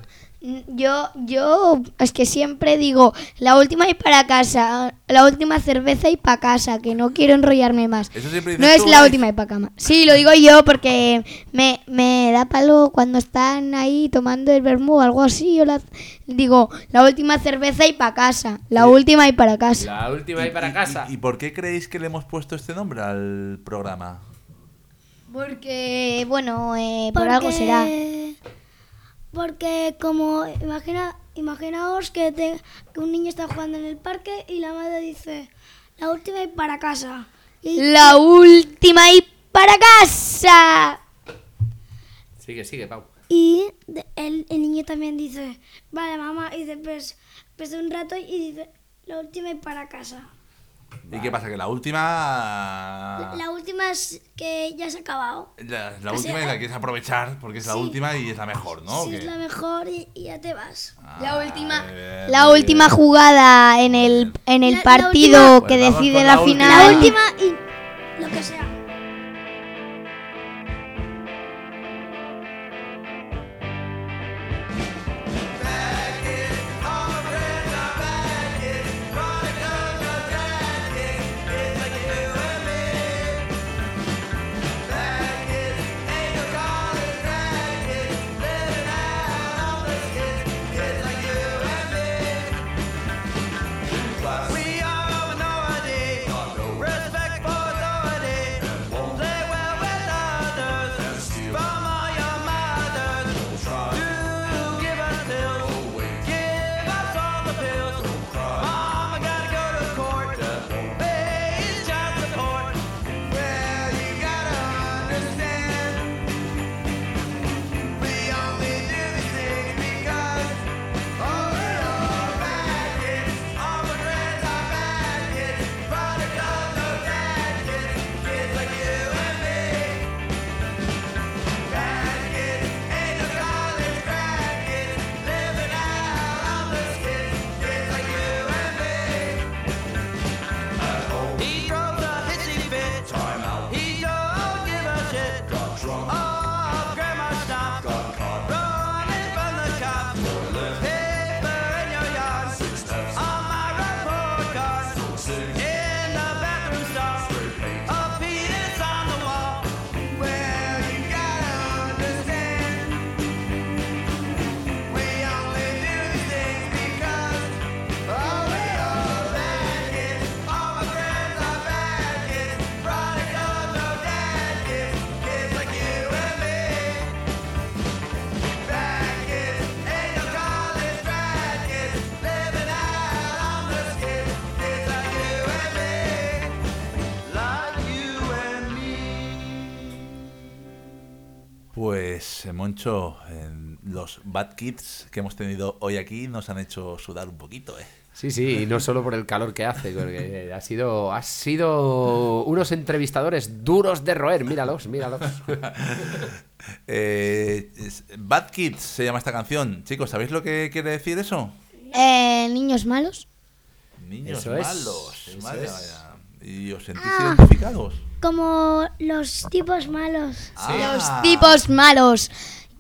Speaker 1: yo, yo, es que siempre digo, la última y para casa, la última cerveza y para casa, que no quiero enrollarme más.
Speaker 3: Eso siempre
Speaker 1: No es la
Speaker 3: Bryce.
Speaker 1: última y para cama. Sí, lo digo yo porque me, me da palo cuando están ahí tomando el vermú o algo así. Yo la, digo, la última cerveza y para casa, la última y para casa.
Speaker 4: La última y para casa.
Speaker 3: ¿Y, y por qué creéis que le hemos puesto este nombre al programa?
Speaker 1: Porque, bueno, eh, por algo será.
Speaker 2: Porque como imagina, imaginaos que, te- que un niño está jugando en el parque y la madre dice la última y para casa. Y,
Speaker 1: La última y para casa.
Speaker 4: Sigue, sigue, Pau.
Speaker 2: y de- el, el niño también dice, vale mamá, y dice pues, pues un rato y dice la última y para casa.
Speaker 3: ¿Y qué pasa? Que la última...
Speaker 2: La, la última es que ya se ha acabado.
Speaker 3: La, la última
Speaker 2: sea,
Speaker 3: y la quieres aprovechar porque es la
Speaker 2: sí.
Speaker 3: última y es la mejor, ¿no?
Speaker 2: si
Speaker 3: ¿O
Speaker 2: es la mejor y, y ya te vas.
Speaker 1: La última,
Speaker 3: muy bien,
Speaker 1: la última
Speaker 3: bien.
Speaker 1: jugada en el, en el
Speaker 2: La- la
Speaker 1: partido
Speaker 2: última-
Speaker 1: que
Speaker 3: Pues
Speaker 1: decide la,
Speaker 3: la última.
Speaker 1: final.
Speaker 2: La última y lo que sea.
Speaker 3: Pues, Moncho, eh, los Bad Kids que hemos tenido hoy aquí nos han hecho sudar un poquito, ¿eh?
Speaker 4: Sí, sí, y no solo por el calor que hace, porque ha sido, ha sido unos entrevistadores duros de roer, míralos, míralos.
Speaker 3: Eh, Bad Kids se llama esta canción. Chicos, ¿sabéis lo que quiere decir eso?
Speaker 1: Eh, niños malos.
Speaker 3: Niños
Speaker 4: Eso es,
Speaker 3: malos.
Speaker 4: eso es.
Speaker 3: ¿Y os sentís
Speaker 2: Ah.
Speaker 3: identificados?
Speaker 2: Como los tipos malos.
Speaker 3: Ah,
Speaker 1: Los tipos malos.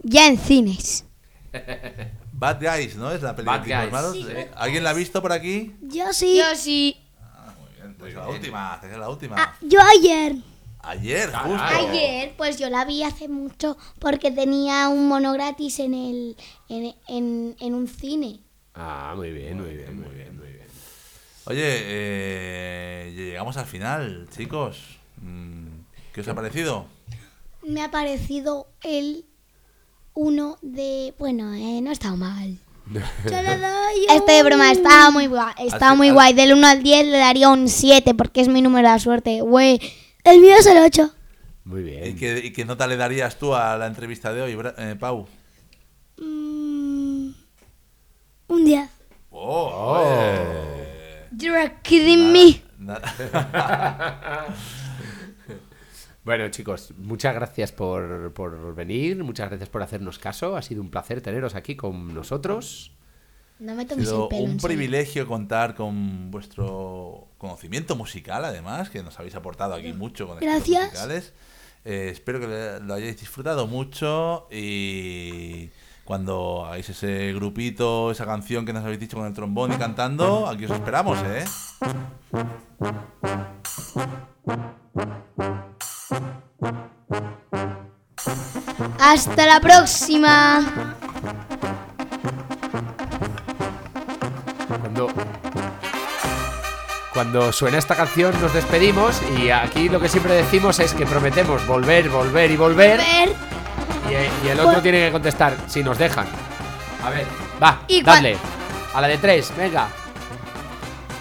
Speaker 1: Ya en cines.
Speaker 3: Bad Guys, ¿no? Es la película
Speaker 4: Bad
Speaker 3: de tipos
Speaker 4: Guys.
Speaker 3: malos.
Speaker 2: Sí.
Speaker 3: Eh, ¿Alguien la ha visto por aquí?
Speaker 2: Yo sí.
Speaker 1: Yo sí.
Speaker 3: Pues la última, es la última.
Speaker 2: Ah, yo ayer.
Speaker 3: Ayer, justo.
Speaker 1: Ayer, pues yo la vi hace mucho porque tenía un mono gratis en el en, en- en un cine.
Speaker 4: Ah, muy bien, muy bien, muy bien, muy bien.
Speaker 3: Oye, eh, llegamos al final, chicos. Mm, ¿Qué os ha parecido?
Speaker 1: Me ha parecido el uno de... Bueno, eh, no ha estado mal.
Speaker 2: Yo le doy
Speaker 1: Este de broma estaba muy guay. Estaba
Speaker 3: Así-
Speaker 1: muy
Speaker 3: a-
Speaker 1: guay. Del 1 al 10 le daría un 7 porque es mi número de suerte. Güey.
Speaker 2: El mío es el 8.
Speaker 4: Muy
Speaker 3: ¿Y
Speaker 4: bien.
Speaker 3: qué, y qué nota le darías tú a la entrevista de hoy, Bra- eh, Pau?
Speaker 2: Mm, un 10.
Speaker 3: Oh, oye.
Speaker 1: You're kidding me.
Speaker 3: Na-
Speaker 4: Bueno, chicos, muchas gracias por, por venir, muchas gracias por hacernos caso. Ha sido un placer teneros aquí con nosotros.
Speaker 1: No me
Speaker 3: Ha sido
Speaker 1: el pelo.
Speaker 3: un privilegio contar con vuestro conocimiento musical, además, que nos habéis aportado aquí mucho con
Speaker 2: Gracias.
Speaker 3: musicales. Eh, espero que lo hayáis disfrutado mucho y cuando hagáis ese grupito, esa canción que nos habéis dicho con el trombón y cantando, aquí os esperamos, ¿eh?
Speaker 1: Hasta la próxima.
Speaker 4: Cuando, cuando suena esta canción nos despedimos y aquí lo que siempre decimos es que prometemos volver, volver y volver.
Speaker 2: Ver.
Speaker 4: Y, y el otro tiene que contestar si nos dejan. A ver, va,
Speaker 1: Y
Speaker 4: dale. A la de tres, venga.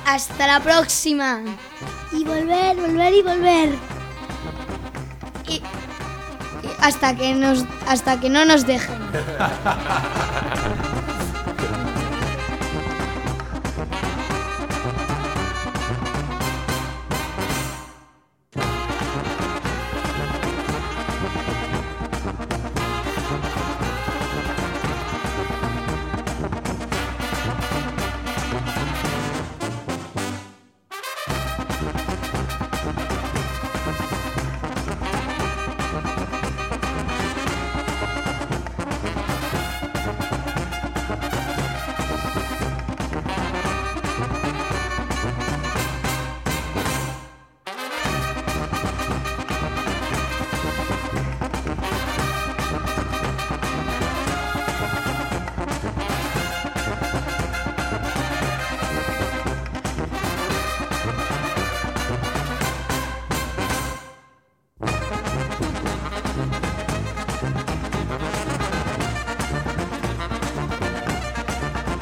Speaker 1: Hasta la próxima.
Speaker 2: Y volver, volver y volver.
Speaker 1: Y, y hasta que nos hasta que no nos dejen.